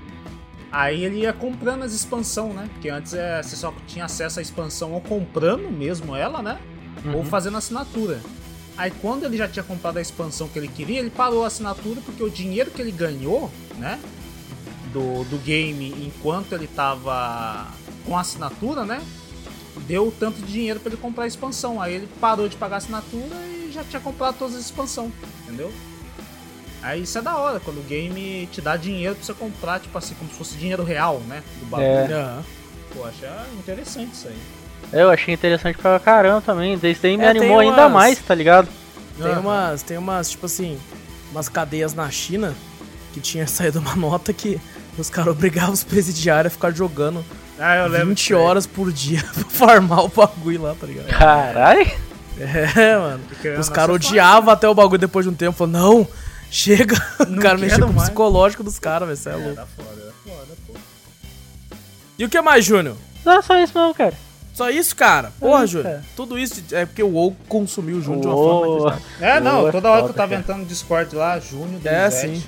Aí ele ia comprando as expansões, né? Porque antes é, você só tinha acesso à expansão ou comprando mesmo ela, né? Uhum. Ou fazendo assinatura. Aí quando ele já tinha comprado a expansão que ele queria, ele parou a assinatura porque o dinheiro que ele ganhou, né? Do, do game enquanto ele tava com a assinatura, né? Deu tanto de dinheiro para ele comprar a expansão. Aí ele parou de pagar a assinatura e já tinha comprado todas as expansões, entendeu? Aí isso é da hora, quando o game te dá dinheiro pra você comprar, tipo assim, como se fosse dinheiro real, né? Do bagulho. É. Pô, achei interessante isso aí. Eu achei interessante pra caramba também. Desde aí me é, animou umas... ainda mais, tá ligado? Tem umas, tem umas, tipo assim, umas cadeias na China que tinha saído uma nota que os caras obrigavam os presidiários a ficar jogando ah, eu 20 horas por dia pra farmar o bagulho lá, tá ligado? Caralho! É, mano. Os caras odiavam até o bagulho depois de um tempo. Falou, não, chega. Não o cara mexeu com o psicológico dos caras, velho. Você é, é louco. Foda, foda, pô. E o que mais, Júnior? Não, só isso mesmo, cara. Só isso, cara? Porra, é, Júlio. Tudo isso é porque o WoW consumiu o Júnior de uma forma É, não, toda hora que eu tava entrando no Discord lá, Júnior, É, sim.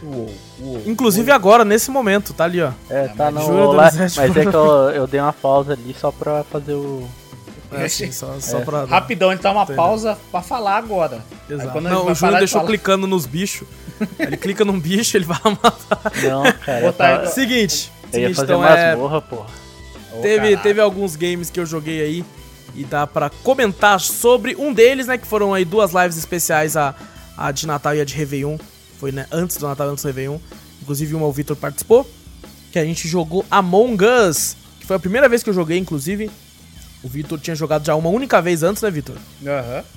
Inclusive agora, nesse momento, tá ali, ó. É, tá no Júnior lá, Mas é que eu, eu dei uma pausa ali só pra fazer o... É, sim, só, só é. pra... Rapidão, ele tá uma Entendeu? pausa pra falar agora. Exato. Não, o Júnior deixou de clicando nos bichos. ele clica num bicho, ele vai matar. Não, cara. Tá... Seguinte. Eu ia fazer então masmorra, é... porra teve, teve alguns games que eu joguei aí e dá para comentar sobre um deles, né? Que foram aí duas lives especiais, a, a de Natal e a de Réveillon. Foi né, antes do Natal e antes do Réveillon. Inclusive uma o Victor participou. Que a gente jogou Among Us. Que foi a primeira vez que eu joguei, inclusive. O Victor tinha jogado já uma única vez antes, né, Victor? Aham. Uhum.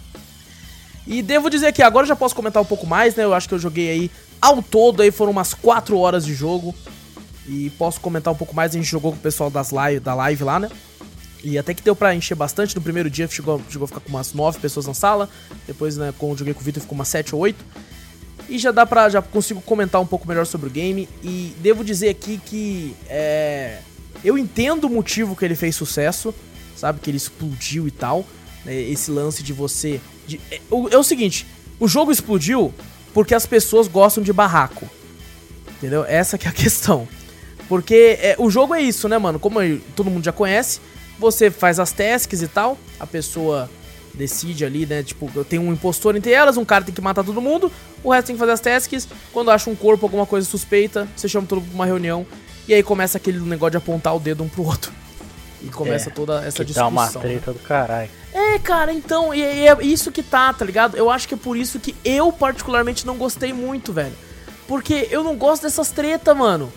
E devo dizer que agora já posso comentar um pouco mais, né? Eu acho que eu joguei aí ao todo aí foram umas 4 horas de jogo. E posso comentar um pouco mais, a gente jogou com o pessoal das live, da live lá, né? E até que deu pra encher bastante. No primeiro dia chegou, chegou a ficar com umas 9 pessoas na sala. Depois, né, quando joguei com o Vitor, ficou umas 7 ou 8. E já dá pra. Já consigo comentar um pouco melhor sobre o game. E devo dizer aqui que. É, eu entendo o motivo que ele fez sucesso. Sabe? Que ele explodiu e tal. Né, esse lance de você. De, é, é o seguinte: o jogo explodiu porque as pessoas gostam de barraco. Entendeu? Essa que é a questão. Porque é, o jogo é isso, né, mano? Como todo mundo já conhece, você faz as tasks e tal, a pessoa decide ali, né? Tipo, tem um impostor entre elas, um cara tem que matar todo mundo, o resto tem que fazer as tasks. Quando acha um corpo, alguma coisa suspeita, você chama todo mundo pra uma reunião. E aí começa aquele negócio de apontar o dedo um pro outro. E começa é, toda essa discussão. Dá uma né? treta do caralho. É, cara, então, e, e é isso que tá, tá ligado? Eu acho que é por isso que eu particularmente não gostei muito, velho. Porque eu não gosto dessas tretas, mano.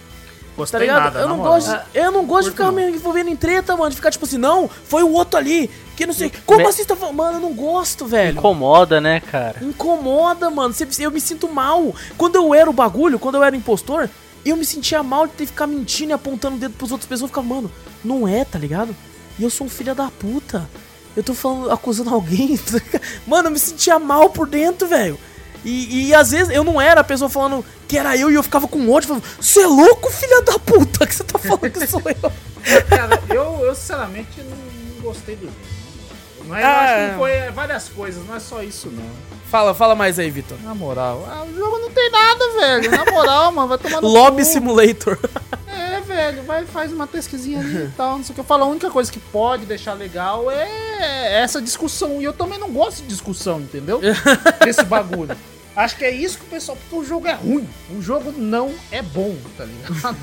Gostei tá ligado? nada, eu, não moral. gosto, eu não gosto de ficar me envolvendo em treta, mano. De ficar tipo assim, não, foi o outro ali. Que não sei. Como Me- assim você tá falando? Mano, eu não gosto, velho. Incomoda, né, cara? Incomoda, mano. Eu me sinto mal. Quando eu era o bagulho, quando eu era impostor, eu me sentia mal de ter que ficar mentindo e apontando o dedo pros outras pessoas. Eu ficava, mano, não é, tá ligado? E eu sou um filho da puta. Eu tô falando, acusando alguém. tá ligado? mano, eu me sentia mal por dentro, velho. E, e às vezes eu não era a pessoa falando que era eu e eu ficava com ódio, falando, você é louco, filha da puta, que você tá falando que sou eu. Cara, eu, eu sinceramente não, não gostei do jogo. Não é, eu Ah, acho é. que foi é, várias coisas, não é só isso não. Fala, fala mais aí, Vitor. Na moral, ah, o jogo não tem nada, velho. Na moral, mano, vai tomar no Lobby cu. Simulator. Velho, vai faz uma pesquisinha ali e tal, não sei o que. Eu falo, a única coisa que pode deixar legal é essa discussão. E eu também não gosto de discussão, entendeu? Desse bagulho. Acho que é isso que o pessoal. Porque o jogo é ruim. O jogo não é bom, tá ligado?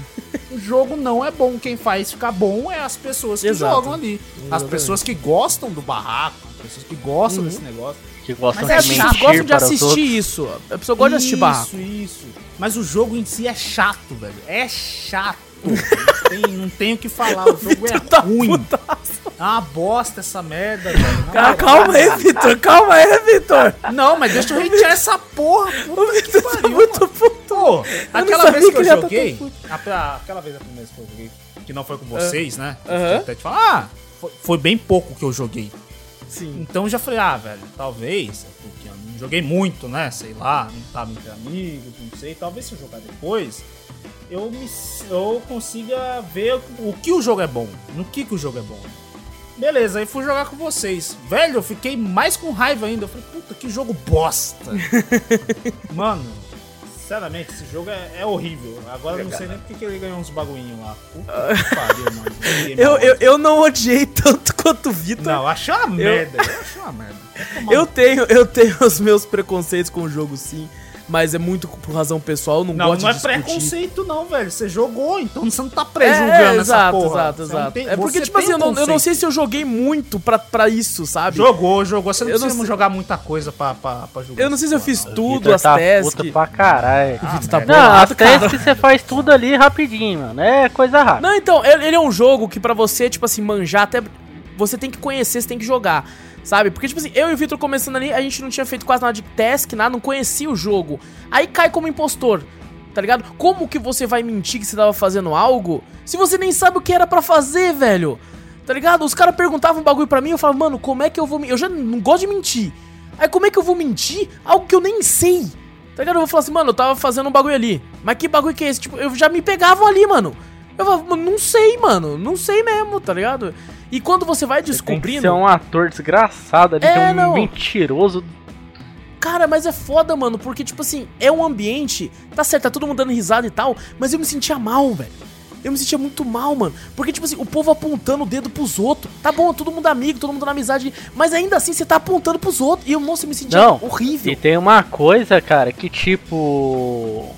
o jogo não é bom. Quem faz ficar bom é as pessoas que Exato. jogam ali. As Exatamente. pessoas que gostam do barraco, as pessoas que gostam desse negócio. Que gostam Mas é, de as pessoas gostam de assistir isso. A pessoa gosta de assistir barraco. Isso, isso. Mas o jogo em si é chato, velho. É chato. Não tem, não tem o que falar. O jogo é Tá ruim. putaço. É uma bosta essa merda, velho. Cara, calma aí, Vitor. Calma aí, Vitor. Não, mas deixa eu hatear essa porra. Puta que Vitor tá pariu, muito mano. puto. Pô, aquela vez que que eu tá joguei. tão a- a- aquela vez a primeira vez que eu joguei, que não foi com vocês, né? Aham. Até te falar, ah, foi, foi bem pouco que eu joguei. Sim. Então eu já falei, ah, velho, talvez, é porque eu não joguei muito, né? Sei lá, não tava entre amigos, não sei. Talvez se eu jogar depois, eu, me, eu consiga ver o que o jogo é bom, no que, que o jogo é bom. Beleza, aí fui jogar com vocês. Velho, eu fiquei mais com raiva ainda. Eu falei, puta, que jogo bosta. Mano, sinceramente, esse jogo é, é horrível. Agora eu não sei nem porque que ele ganhou uns bagulhinhos lá. Puta que pariu, mano. Eu, eu, eu não odiei tanto quanto o Vitor. Não, achei uma merda. Eu achei uma merda. Eu tenho, eu tenho os meus preconceitos com o jogo, sim. Mas é muito por razão pessoal. Eu não, Não, gosto não é de discutir. preconceito, não, velho. Você jogou, então você não tá É, prejulgando é, essa exato, porra. exato, não exato. tem- é porque, tipo assim, eu não, eu não sei se eu joguei muito pra, pra isso, sabe? Jogou, jogou. Você não Eu não precisa jogar muita coisa pra, pra, pra jogar. Eu não sei se eu essa fiz porra, tudo, as tá tasks. puta pra caralho. Ah, tá. Não, as tasks você faz tudo ali rapidinho, mano. É coisa rápida. Não, então, ele ele é um jogo que pra você, tipo assim, manjar até. Você tem que conhecer, você tem que jogar. Sabe? Porque, tipo assim, eu e o Vitor começando ali, a gente não tinha feito quase nada de task, nada, não conhecia o jogo. Aí cai como impostor. Tá ligado? Como que você vai mentir que você tava fazendo algo se você nem sabe o que era pra fazer, velho? Tá ligado? Os caras perguntavam um bagulho pra mim, eu falava, mano, como é que eu vou. Eu já não gosto de mentir. Aí como é que eu vou mentir algo que eu nem sei? Tá ligado? Eu vou falar assim, mano, eu tava fazendo um bagulho ali. Mas que bagulho que é esse? Tipo, eu já me pegavam ali, mano. Eu falava, não sei, mano. Não sei mesmo, tá ligado? E quando você vai descobrindo. ser um ator desgraçado ali, É, é um não. mentiroso. Cara, mas é foda, mano, porque, tipo assim, é um ambiente. Tá certo, tá todo mundo dando risada e tal, mas eu me sentia mal, velho. Eu me sentia muito mal, mano. Porque, tipo assim, o povo apontando o dedo pros outros. Tá bom, todo mundo amigo, todo mundo na amizade. Mas ainda assim, você tá apontando pros outros. E eu, nossa, eu me sentia Não, horrível. E tem uma coisa, cara, que tipo.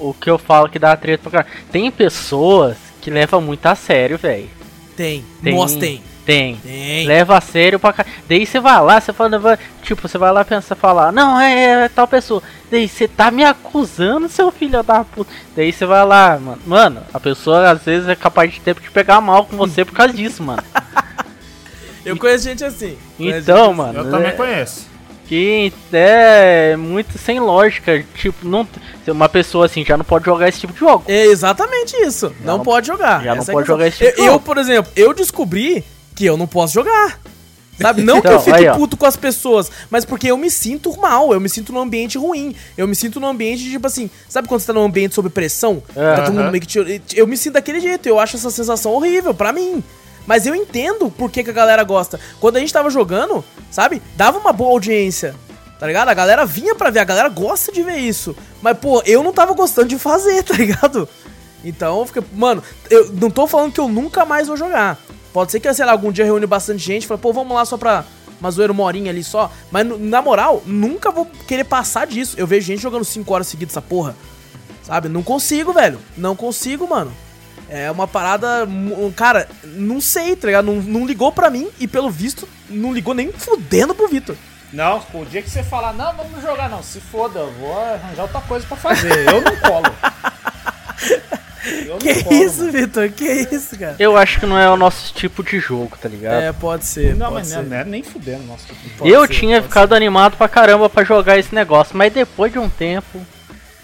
O que eu falo que dá treta pra caralho. Tem pessoas que levam muito a sério, velho. Tem. Tem. Nossa, tem. Tem. Tem. Leva a sério pra caralho. Daí você vai lá, você fala, tipo, você vai lá pensar, falar, não, é, é tal pessoa. Daí você tá me acusando, seu filho da puta. Daí você vai lá, mano. Mano, a pessoa às vezes é capaz de ter que pegar mal com você por causa disso, mano. Eu conheço gente assim. Conheço Então, gente mano. Eu é- também conheço. Que é muito sem lógica. Tipo, não. Uma pessoa assim já não pode jogar esse tipo de jogo. É exatamente isso. não, não- pode jogar. já não Essa é pode questão. jogar esse tipo de eu, eu, jogo. por exemplo, eu descobri que eu não posso jogar. Sabe? Não que eu Então, fique aí, puto com as pessoas, mas porque eu me sinto mal, eu me sinto num ambiente ruim. Eu me sinto num ambiente, tipo assim, sabe quando você tá num ambiente sob pressão? Tá todo mundo meio que te- Eu me sinto daquele jeito, eu acho essa sensação horrível pra mim. Mas eu entendo por que, que a galera gosta. Quando a gente tava jogando, sabe? Dava uma boa audiência. Tá ligado? A galera vinha pra ver, a galera gosta de ver isso. Mas, pô, eu não tava gostando de fazer, tá ligado? Então, fica, mano, eu não tô falando que eu nunca mais vou jogar. Pode ser que, sei lá, algum dia reúne bastante gente e fala, pô, vamos lá só pra uma zoeira, uma horinha ali só. Mas, na moral, nunca vou querer passar disso. Eu vejo gente jogando 5 horas seguidas essa porra. Sabe? Não consigo, velho. Não consigo, mano. É uma parada. Cara, não sei, tá ligado? Não, não ligou pra mim e, pelo visto, não ligou nem fudendo pro Vitor. Não, o dia que você falar, não, vamos jogar, não. Se foda, eu vou arranjar outra coisa pra fazer. Eu não colo. Eu Que não colo, isso. Vitor? Que isso, cara? Eu acho que não é o nosso tipo de jogo, tá ligado? É, pode ser. Não, pode mas ser. não, é nem fudendo, nossa. Pode eu ser, tinha ficado animado pra caramba pra jogar esse negócio, mas depois de um tempo,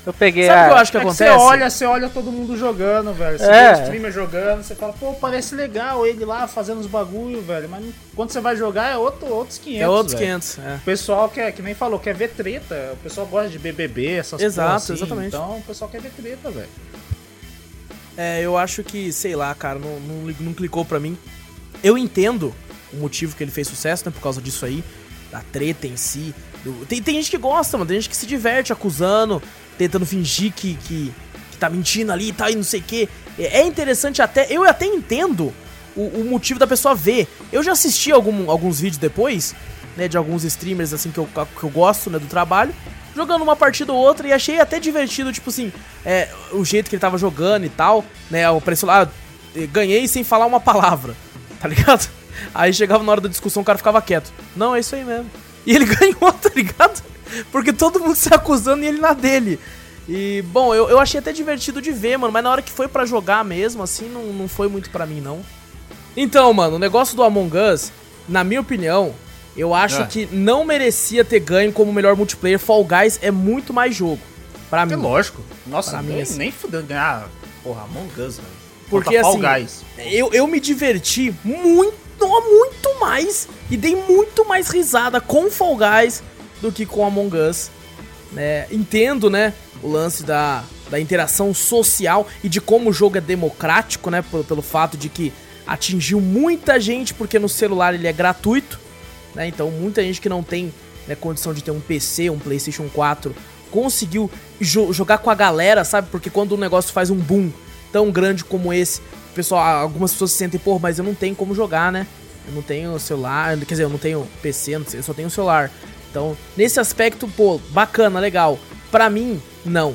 eu peguei Sabe o a... que eu acho que É que acontece? você olha, você olha todo mundo jogando, velho. Você É. vê o streamer jogando, você fala, pô, parece legal ele lá fazendo os bagulho, velho. Mas quando você vai jogar é outro, outros 500. é outros velho. 500. É. O pessoal quer, que nem falou, quer ver treta. O pessoal gosta de BBB, essas Exato, porra assim, exatamente. Então o pessoal quer ver treta, velho. É, eu acho que, sei lá, cara, não, não, não clicou pra mim. Eu entendo o motivo que ele fez sucesso, né? Por causa disso aí, da treta em si. do- Tem, tem gente que gosta, mano, tem gente que se diverte acusando, tentando fingir que, que, que tá mentindo ali e tal, e não sei o quê. É é interessante até, eu até entendo o, o motivo da pessoa ver. Eu já assisti algum, alguns vídeos depois, né, de alguns streamers, assim, que eu, que eu gosto, né, do trabalho, jogando uma partida ou outra, e achei até divertido, tipo assim, é, o jeito que ele tava jogando e tal, né, apareceu lá, eh, ganhei sem falar uma palavra, tá ligado? Aí chegava na hora da discussão, o cara ficava quieto. Não, é isso aí mesmo. E ele ganhou, tá ligado? Porque todo mundo se acusando e ele na dele. E, bom, eu, eu achei até divertido de ver, mano, mas na hora que foi pra jogar mesmo, assim, não, não foi muito pra mim, não. Então, mano, o negócio do Among Us, na minha opinião, eu acho Ah. que não merecia ter ganho como melhor multiplayer. Fall Guys é muito mais jogo. Pra É mim. lógico. Nossa, Pra mim, nem, assim. nem fudendo ganhar, porra, Among Us, velho. Porque Fall assim, Guys. eu, eu me diverti muito, muito mais e dei muito mais risada com Fall Guys do que com Among Us. Né? Entendo, né, o lance da, da interação social e de como o jogo é democrático, né, pelo, fato de que atingiu muita gente porque no celular ele é gratuito, né? Então muita gente que não tem né, condição de ter um PC, um PlayStation 4, conseguiu jo- jogar com a galera, sabe? Porque quando o negócio faz um boom tão grande como esse, pessoal, algumas pessoas se sentem, pô, mas eu não tenho como jogar, né? Eu não tenho celular, quer dizer, eu não tenho PC, eu só tenho celular. Então, nesse aspecto, pô, bacana, legal. Pra mim, não.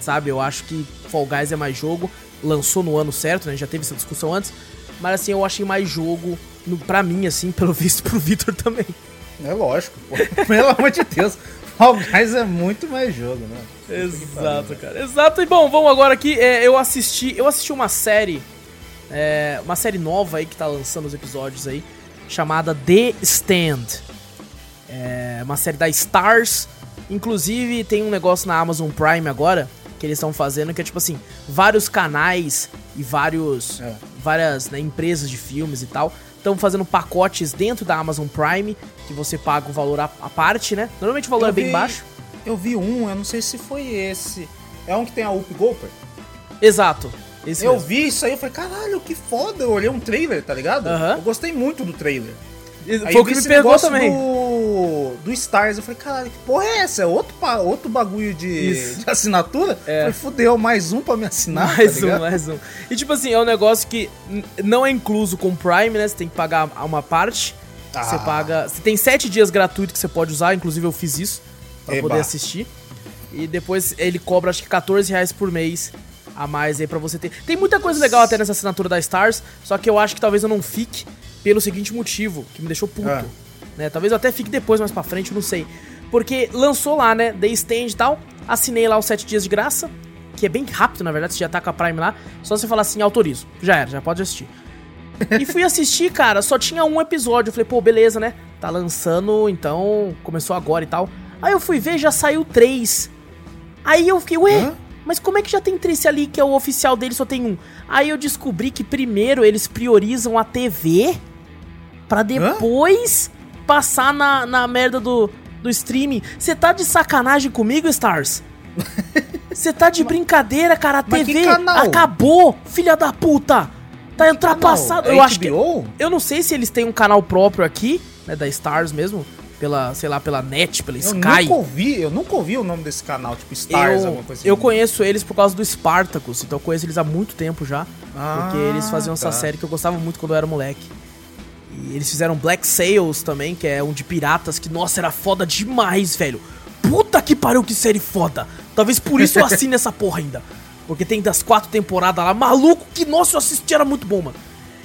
Sabe? Eu acho que Fall Guys é mais jogo. Lançou no ano certo, né? Já teve essa discussão antes. Mas assim, eu achei mais jogo, no, pra mim, assim, pelo visto, pro Vitor também. É lógico, pô. Pelo amor de Deus. Fall Guys é muito mais jogo, né? Exato, cara. Exato. E bom, vamos agora aqui. é, eu assisti. Eu assisti uma série. é, uma série nova aí que tá lançando os episódios aí. Chamada The Stand. É uma série da Stars. Inclusive, tem um negócio na Amazon Prime agora. Que eles estão fazendo, que é tipo assim, vários canais e vários. É. Várias né, empresas de filmes e tal. Estão fazendo pacotes dentro da Amazon Prime. Que você paga um valor à parte, né? Normalmente o valor Eu é bem vi- baixo. Eu vi um, eu não sei se foi esse. É um que tem a Up Golper. Exato. Eu mesmo. vi isso aí, eu falei, caralho, que foda. Eu olhei um trailer, tá ligado? Aham. Eu gostei muito do trailer. Aí Foi o que me pegou também. Do, do Stars, eu falei, caralho, que porra é essa? É outro, outro bagulho de, de assinatura? É. Eu falei, fudeu, mais um pra me assinar, Mais tá um, mais um. E tipo assim, é um negócio que não é incluso com o Prime, né? Você tem que pagar uma parte. Ah. Você paga. Você tem sete dias gratuitos que você pode usar, inclusive eu fiz isso pra Eba. poder assistir. E depois ele cobra acho que 14 reais por mês a mais aí pra você ter. Tem muita coisa legal até nessa assinatura da Stars, só que eu acho que talvez eu não fique pelo seguinte motivo, que me deixou puto. Ah. Né? Talvez eu até fique depois, mais pra frente, não sei. Porque lançou lá, né? The Stand e tal. Assinei lá os 7 dias de graça. Que é bem rápido, na verdade, você já tá com a Prime lá. Só você falar assim, autorizo. Já era, já pode assistir. e fui assistir, cara, só tinha um episódio. Eu falei, pô, beleza, né? Tá lançando, então começou agora e tal. Aí eu fui ver, já saiu três. Aí eu fiquei, ué, Hã? mas como é que já tem três se ali que é o oficial dele só tem um? Aí eu descobri que primeiro eles priorizam a TV pra depois passar na, na merda do, do streaming. Você tá de sacanagem comigo, Stars? Você tá de brincadeira, cara. A Mas TV acabou, filha da puta. Tá ultrapassado. Eu é acho que HBO? eu não sei se eles têm um canal próprio aqui, né, da Stars mesmo, pela, sei lá, pela net, pela Eu Sky. nunca ouvi, eu nunca ouvi o nome desse canal, tipo Stars, eu, alguma coisa assim. eu conheço eles por causa do Spartacus, então eu conheço eles há muito tempo já. Ah, porque eles faziam essa tá. série que eu gostava muito quando eu era moleque. E eles fizeram Black Sails também, que é um de piratas, que, nossa, era foda demais, velho. Puta que pariu, que série foda. Talvez por isso eu assine essa porra ainda. Porque tem das quatro temporadas lá, maluco, que, nossa, eu assisti, era muito bom, mano.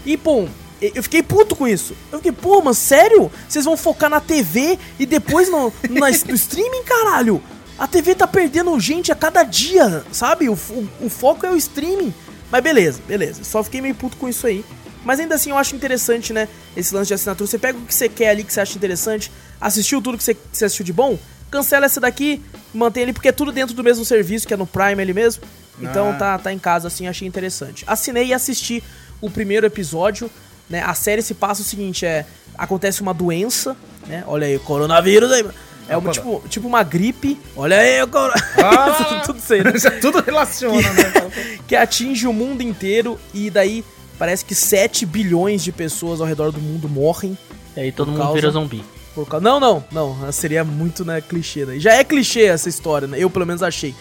E, bom, eu fiquei puto com isso. Eu fiquei, pô, mano, sério? Vocês vão focar na TV e depois no, na- no streaming, caralho? A TV tá perdendo gente a cada dia, sabe? O, o, o foco é o streaming. Mas beleza, beleza. Só fiquei meio puto com isso aí. Mas ainda assim eu acho interessante, né? Esse lance de assinatura. Você pega o que você quer ali, que você acha interessante, assistiu tudo que você, que você assistiu de bom, cancela essa daqui, mantém ali, porque é tudo dentro do mesmo serviço, que é no Prime ali mesmo. Então Ah. tá, tá em casa, assim, achei interessante. Assinei e assisti o primeiro episódio, né? A série se passa o seguinte, é... Acontece uma doença, né? Olha aí, o coronavírus aí. É uma, tipo, tipo uma gripe. Olha aí, o corona... Ah! tudo aí, né? Tudo relaciona, né? que atinge o mundo inteiro e daí parece que 7 bilhões de pessoas ao redor do mundo morrem E aí todo mundo causa- vira zumbi. por causa... Não, não, não, seria muito, né, clichê daí. Já é clichê essa história, né? Eu pelo menos achei.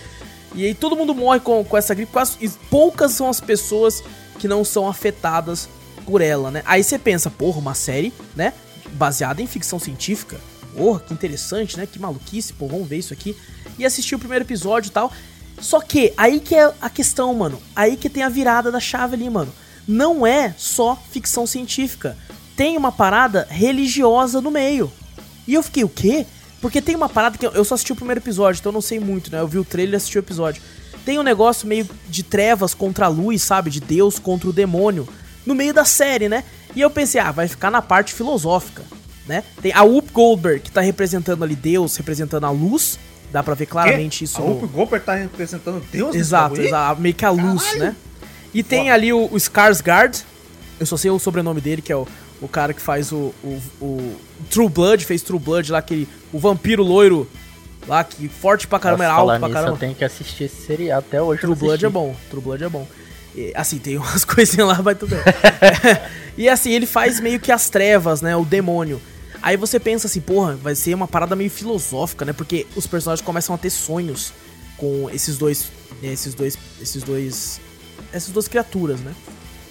E aí todo mundo morre com, com essa gripe, quase, e poucas são as pessoas que não são afetadas por ela, né? Aí você pensa, porra, uma série, né, baseada em ficção científica. Porra, que interessante, né? Que maluquice, pô, vamos ver isso aqui. E assistir o primeiro episódio e tal. Só que, aí que é a questão, mano. Aí que tem a virada da chave ali, mano. Não é só ficção científica. Tem uma parada religiosa no meio. E eu fiquei, o quê? Porque tem uma parada que eu, só assisti o primeiro episódio, então eu não sei muito, né? Eu vi o trailer e assisti o episódio. Tem um negócio meio de trevas contra a luz, sabe? De Deus contra o demônio. No meio da série, né? E eu pensei, ah, vai ficar na parte filosófica, né? Tem a Whoop Goldberg, que tá representando ali Deus, representando a luz. Dá pra ver claramente isso A no- Whoopi Goldberg tá representando Deus Exato, exato, meio que a luz, Caralho. né? E tem ali o, o Skarsgård, eu só sei o sobrenome dele, que é o, o cara que faz o, o, o True Blood, fez True Blood lá, aquele, o vampiro loiro lá, que forte pra caramba, Nossa, era alto pra nisso, caramba. eu tenho que assistir esse seriado até hoje. True Blood assisti. é bom, True Blood é bom. E, assim, tem umas coisinhas lá, mas tudo bem. e assim, ele faz meio que as trevas, né? O demônio. Aí você pensa assim, porra, vai ser uma parada meio filosófica, né? Porque os personagens começam a ter sonhos com esses dois. Esses dois. Esses dois. Essas duas criaturas, né?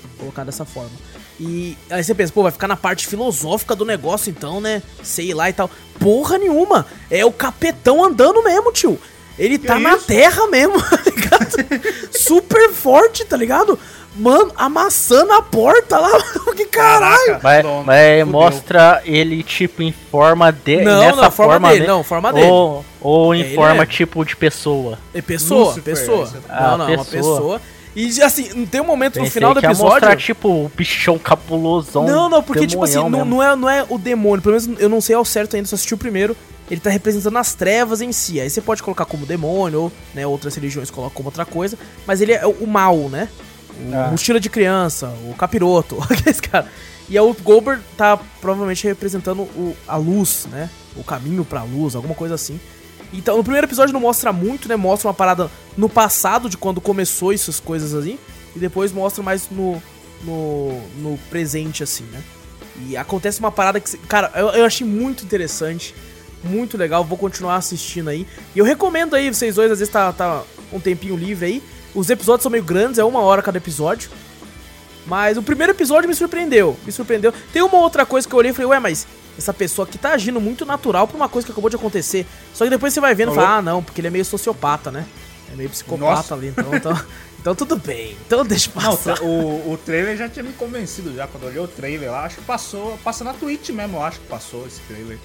Vou colocar dessa forma. E aí você pensa, pô, vai ficar na parte filosófica do negócio então, né? Sei lá e tal. Porra nenhuma! É o capetão andando mesmo, tio. Ele tá na isso? terra mesmo, tá ligado? Super forte, tá ligado? Mano, amassando a porta lá. que caralho! Caraca, Mas, mas mostra ele, tipo, em forma de. Não, nessa não, forma forma, dele, né? não, forma dele. Ou, ou em É, forma, é. tipo, de pessoa. É pessoa, Lúcifer, pessoa. esse- Ah, não, não, é uma pessoa. E assim, tem um momento no Pensei final do episódio. mostrar, tipo, o bichão capulosão. Não, não, porque, tipo assim, não, não é, não é o demônio. Pelo menos eu não sei ao certo ainda, só assisti o primeiro. Ele tá representando as trevas em si. Aí você pode colocar como demônio, ou né, outras religiões colocam como outra coisa. Mas ele é o o mal, né? O Ah. mochila de criança, o capiroto, aqueles caras. E o Goldberg tá provavelmente representando o, a luz, né? O caminho pra luz, alguma coisa assim. Então, no primeiro episódio não mostra muito, né? Mostra uma parada no passado, de quando começou essas coisas assim. E depois mostra mais no, no, no presente, assim, né? E acontece uma parada que, cara, eu, eu achei muito interessante. Muito legal, vou continuar assistindo aí. E eu recomendo aí, vocês dois, às vezes tá, tá um tempinho livre aí. Os episódios são meio grandes, é uma hora cada episódio. Mas o primeiro episódio me surpreendeu. Me surpreendeu. Tem uma outra coisa que eu olhei e falei, ué, mas essa pessoa aqui tá agindo muito natural pra uma coisa que acabou de acontecer. Só que depois você vai vendo e fala, ah, não, porque ele é meio sociopata, né? É meio psicopata Nossa. ali, então, então, então tudo bem. Então deixa Não, passar. tra- o, o trailer já tinha me convencido já. Quando eu olhei o trailer lá, acho que passou. Passa na Twitch mesmo, eu acho que passou esse trailer.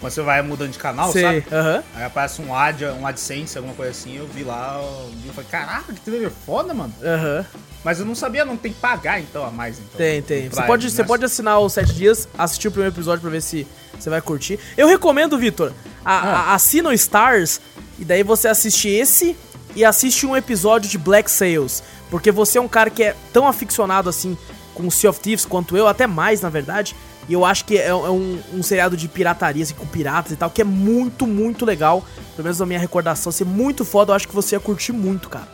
Quando você vai mudando de canal, Sei, sabe? aham. Aí aparece um ad, um AdSense, alguma coisa assim, eu vi lá, eu vi, eu falei, caraca, que trailer foda, mano. Aham. Mas eu não sabia, não tem que pagar então a mais, então. Tem, tem. Você pode, né? você pode assinar os 7 dias, assistir o primeiro episódio pra ver se você vai curtir. Eu recomendo, Vitor, Ah. assina o Stars e daí você assiste esse e assiste um episódio de Black Sails. Porque você é um cara que é tão aficionado assim com Sea of Thieves quanto eu, até mais na verdade. E eu acho que é, é um, um seriado de pirataria, assim, com piratas e tal, que é muito, muito legal. Pelo menos na minha recordação, ser muito foda, eu acho que você ia curtir muito, cara.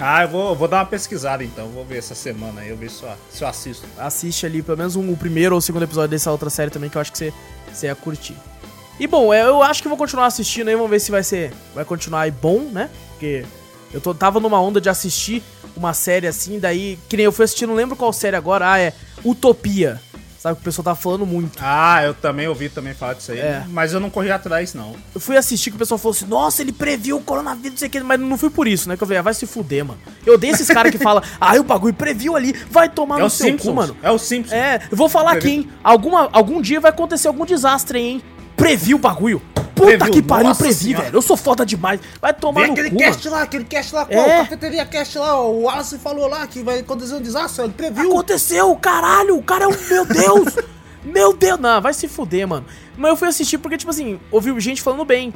Ah, eu vou, vou dar uma pesquisada então, vou ver essa semana aí, eu ver se eu, se eu assisto. assiste ali pelo menos um, o primeiro ou o segundo episódio dessa outra série também, que eu acho que você, você ia curtir. E bom, é, eu acho que vou continuar assistindo aí, vamos ver se vai ser. Vai continuar aí bom, né? Porque eu tô, tava numa onda de assistir uma série assim, daí. Que nem eu fui assistir, não lembro qual série agora. Ah, é Utopia. Sabe que o pessoal tava falando muito. Ah, eu também ouvi também falar disso aí, É. mas eu não corri atrás não. Eu fui assistir que o pessoal falou assim, nossa, ele previu o coronavírus, não sei o que, mas não foi por isso, né? Que eu falei, ah, vai se fuder, mano. Eu odeio esses caras que falam, ah, o bagulho previu ali, vai tomar É no seu Simpsons, cu, mano. é o Simpsons. É, eu vou falar aqui, hein? Alguma, algum dia vai acontecer algum desastre, hein? Previu o bagulho. Puta Previu. que pariu, previ, senhora. velho. Eu sou foda demais. Vai tomar Vem no aquele cu, cast mano. lá, aquele cast lá, é. qual? Cafeteria cast lá, o Wallace falou lá que vai acontecer um desastre, ele previu. Aconteceu, caralho, o cara é um... Meu Deus! meu Deus! Não, vai se fuder, mano. Mas eu fui assistir porque, tipo assim, ouvi gente falando bem.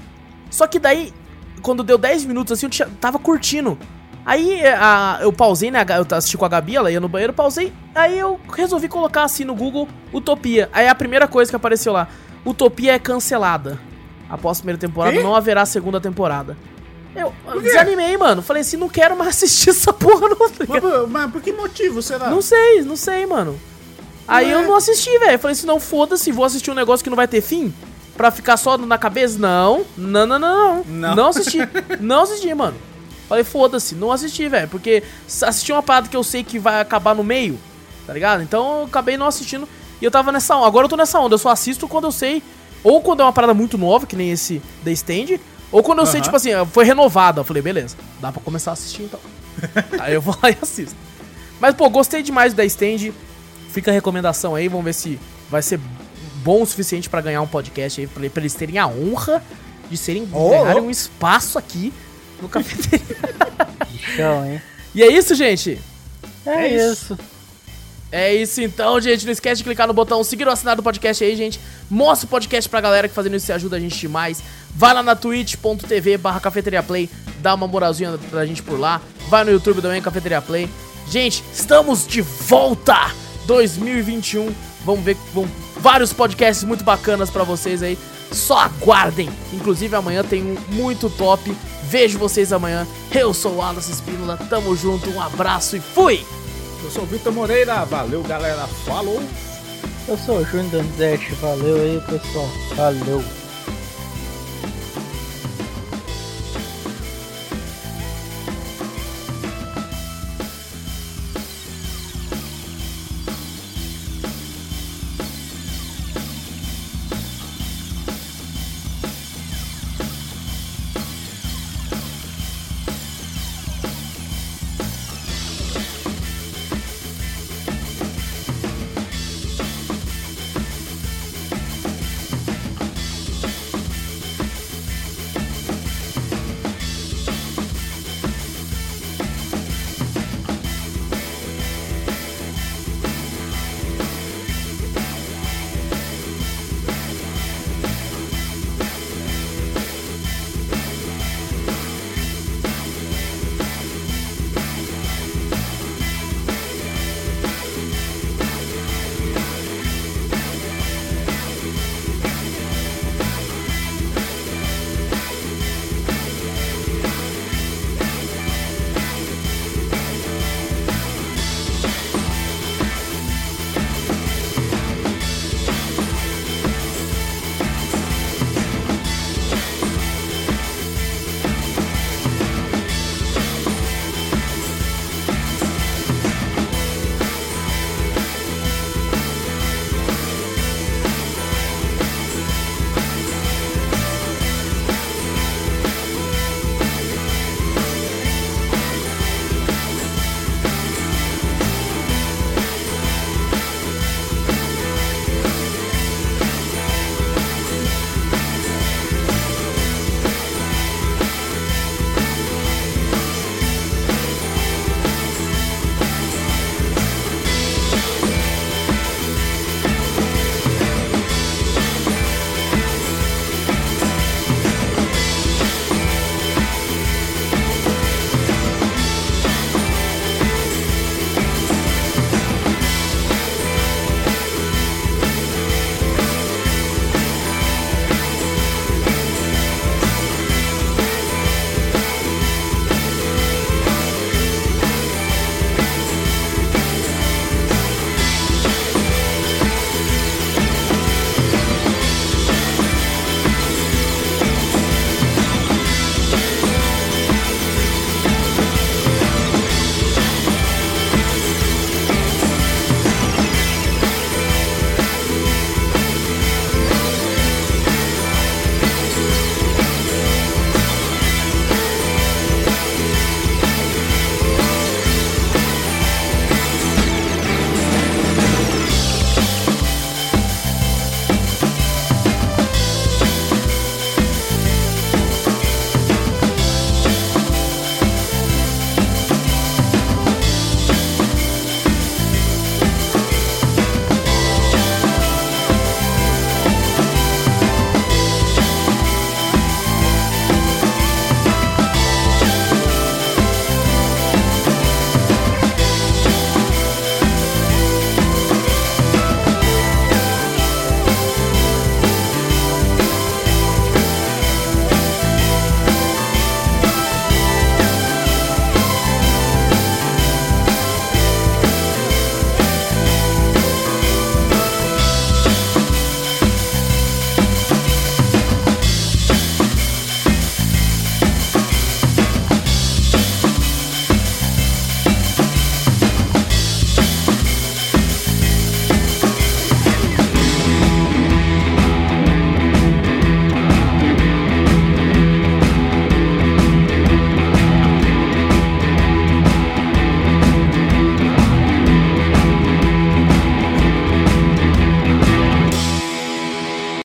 Só que daí, quando deu 10 minutos assim, eu tava curtindo. Aí a, eu pausei, né? Eu assisti com a Gabi, ela ia no banheiro, pausei. Aí eu resolvi colocar assim no Google Utopia. Aí a primeira coisa que apareceu lá: Utopia é cancelada. Após a primeira temporada, não haverá segunda temporada. Eu desanimei, mano. Falei assim, não quero mais assistir essa porra, não. Tá mas, mas por que motivo será? Não sei, não sei, mano. Aí é. eu não assisti, velho. Falei assim, não, foda-se, vou assistir um negócio que não vai ter fim. Pra ficar só na cabeça? Não. Não, não, não, não. Não, não assisti. não assisti, mano. Falei, foda-se, não assisti, velho. Porque assisti uma parada que eu sei que vai acabar no meio, tá ligado? Então eu acabei não assistindo. E eu tava nessa onda. Agora eu tô nessa onda. Eu só assisto quando eu sei. Ou quando é uma parada muito nova, que nem esse The Stand. Ou quando eu sei, tipo assim, foi renovada. Eu falei, beleza, dá pra começar a assistir então. aí eu vou lá e assisto. Mas, pô, gostei demais do The Stand. Fica a recomendação aí, vamos ver se vai ser bom o suficiente para ganhar um podcast aí, pra, pra, eles terem a honra de serem oh, ganharem oh. um espaço aqui no cafeteria. Show, hein? E é isso, gente? É, é isso. isso. É isso então, gente. Não esquece de clicar no botão seguir o assinado do podcast aí, gente. Mostra o podcast pra galera que fazendo isso ajuda a gente demais. Vai lá na twitch.tv barra cafeteria play, dá uma moralzinha pra gente por lá. Vai no YouTube também, Cafeteria Play. Gente, estamos de volta! 2021. Vamos ver vão, vários podcasts muito bacanas para vocês aí. Só aguardem. Inclusive amanhã tem um muito top. Vejo vocês amanhã. Eu sou o Alas Espínola. Tamo junto. Um abraço e fui. Eu sou o Vitor Moreira. Valeu, galera. Falou. Eu sou o Júnior Danzetti. Valeu aí, pessoal. Valeu.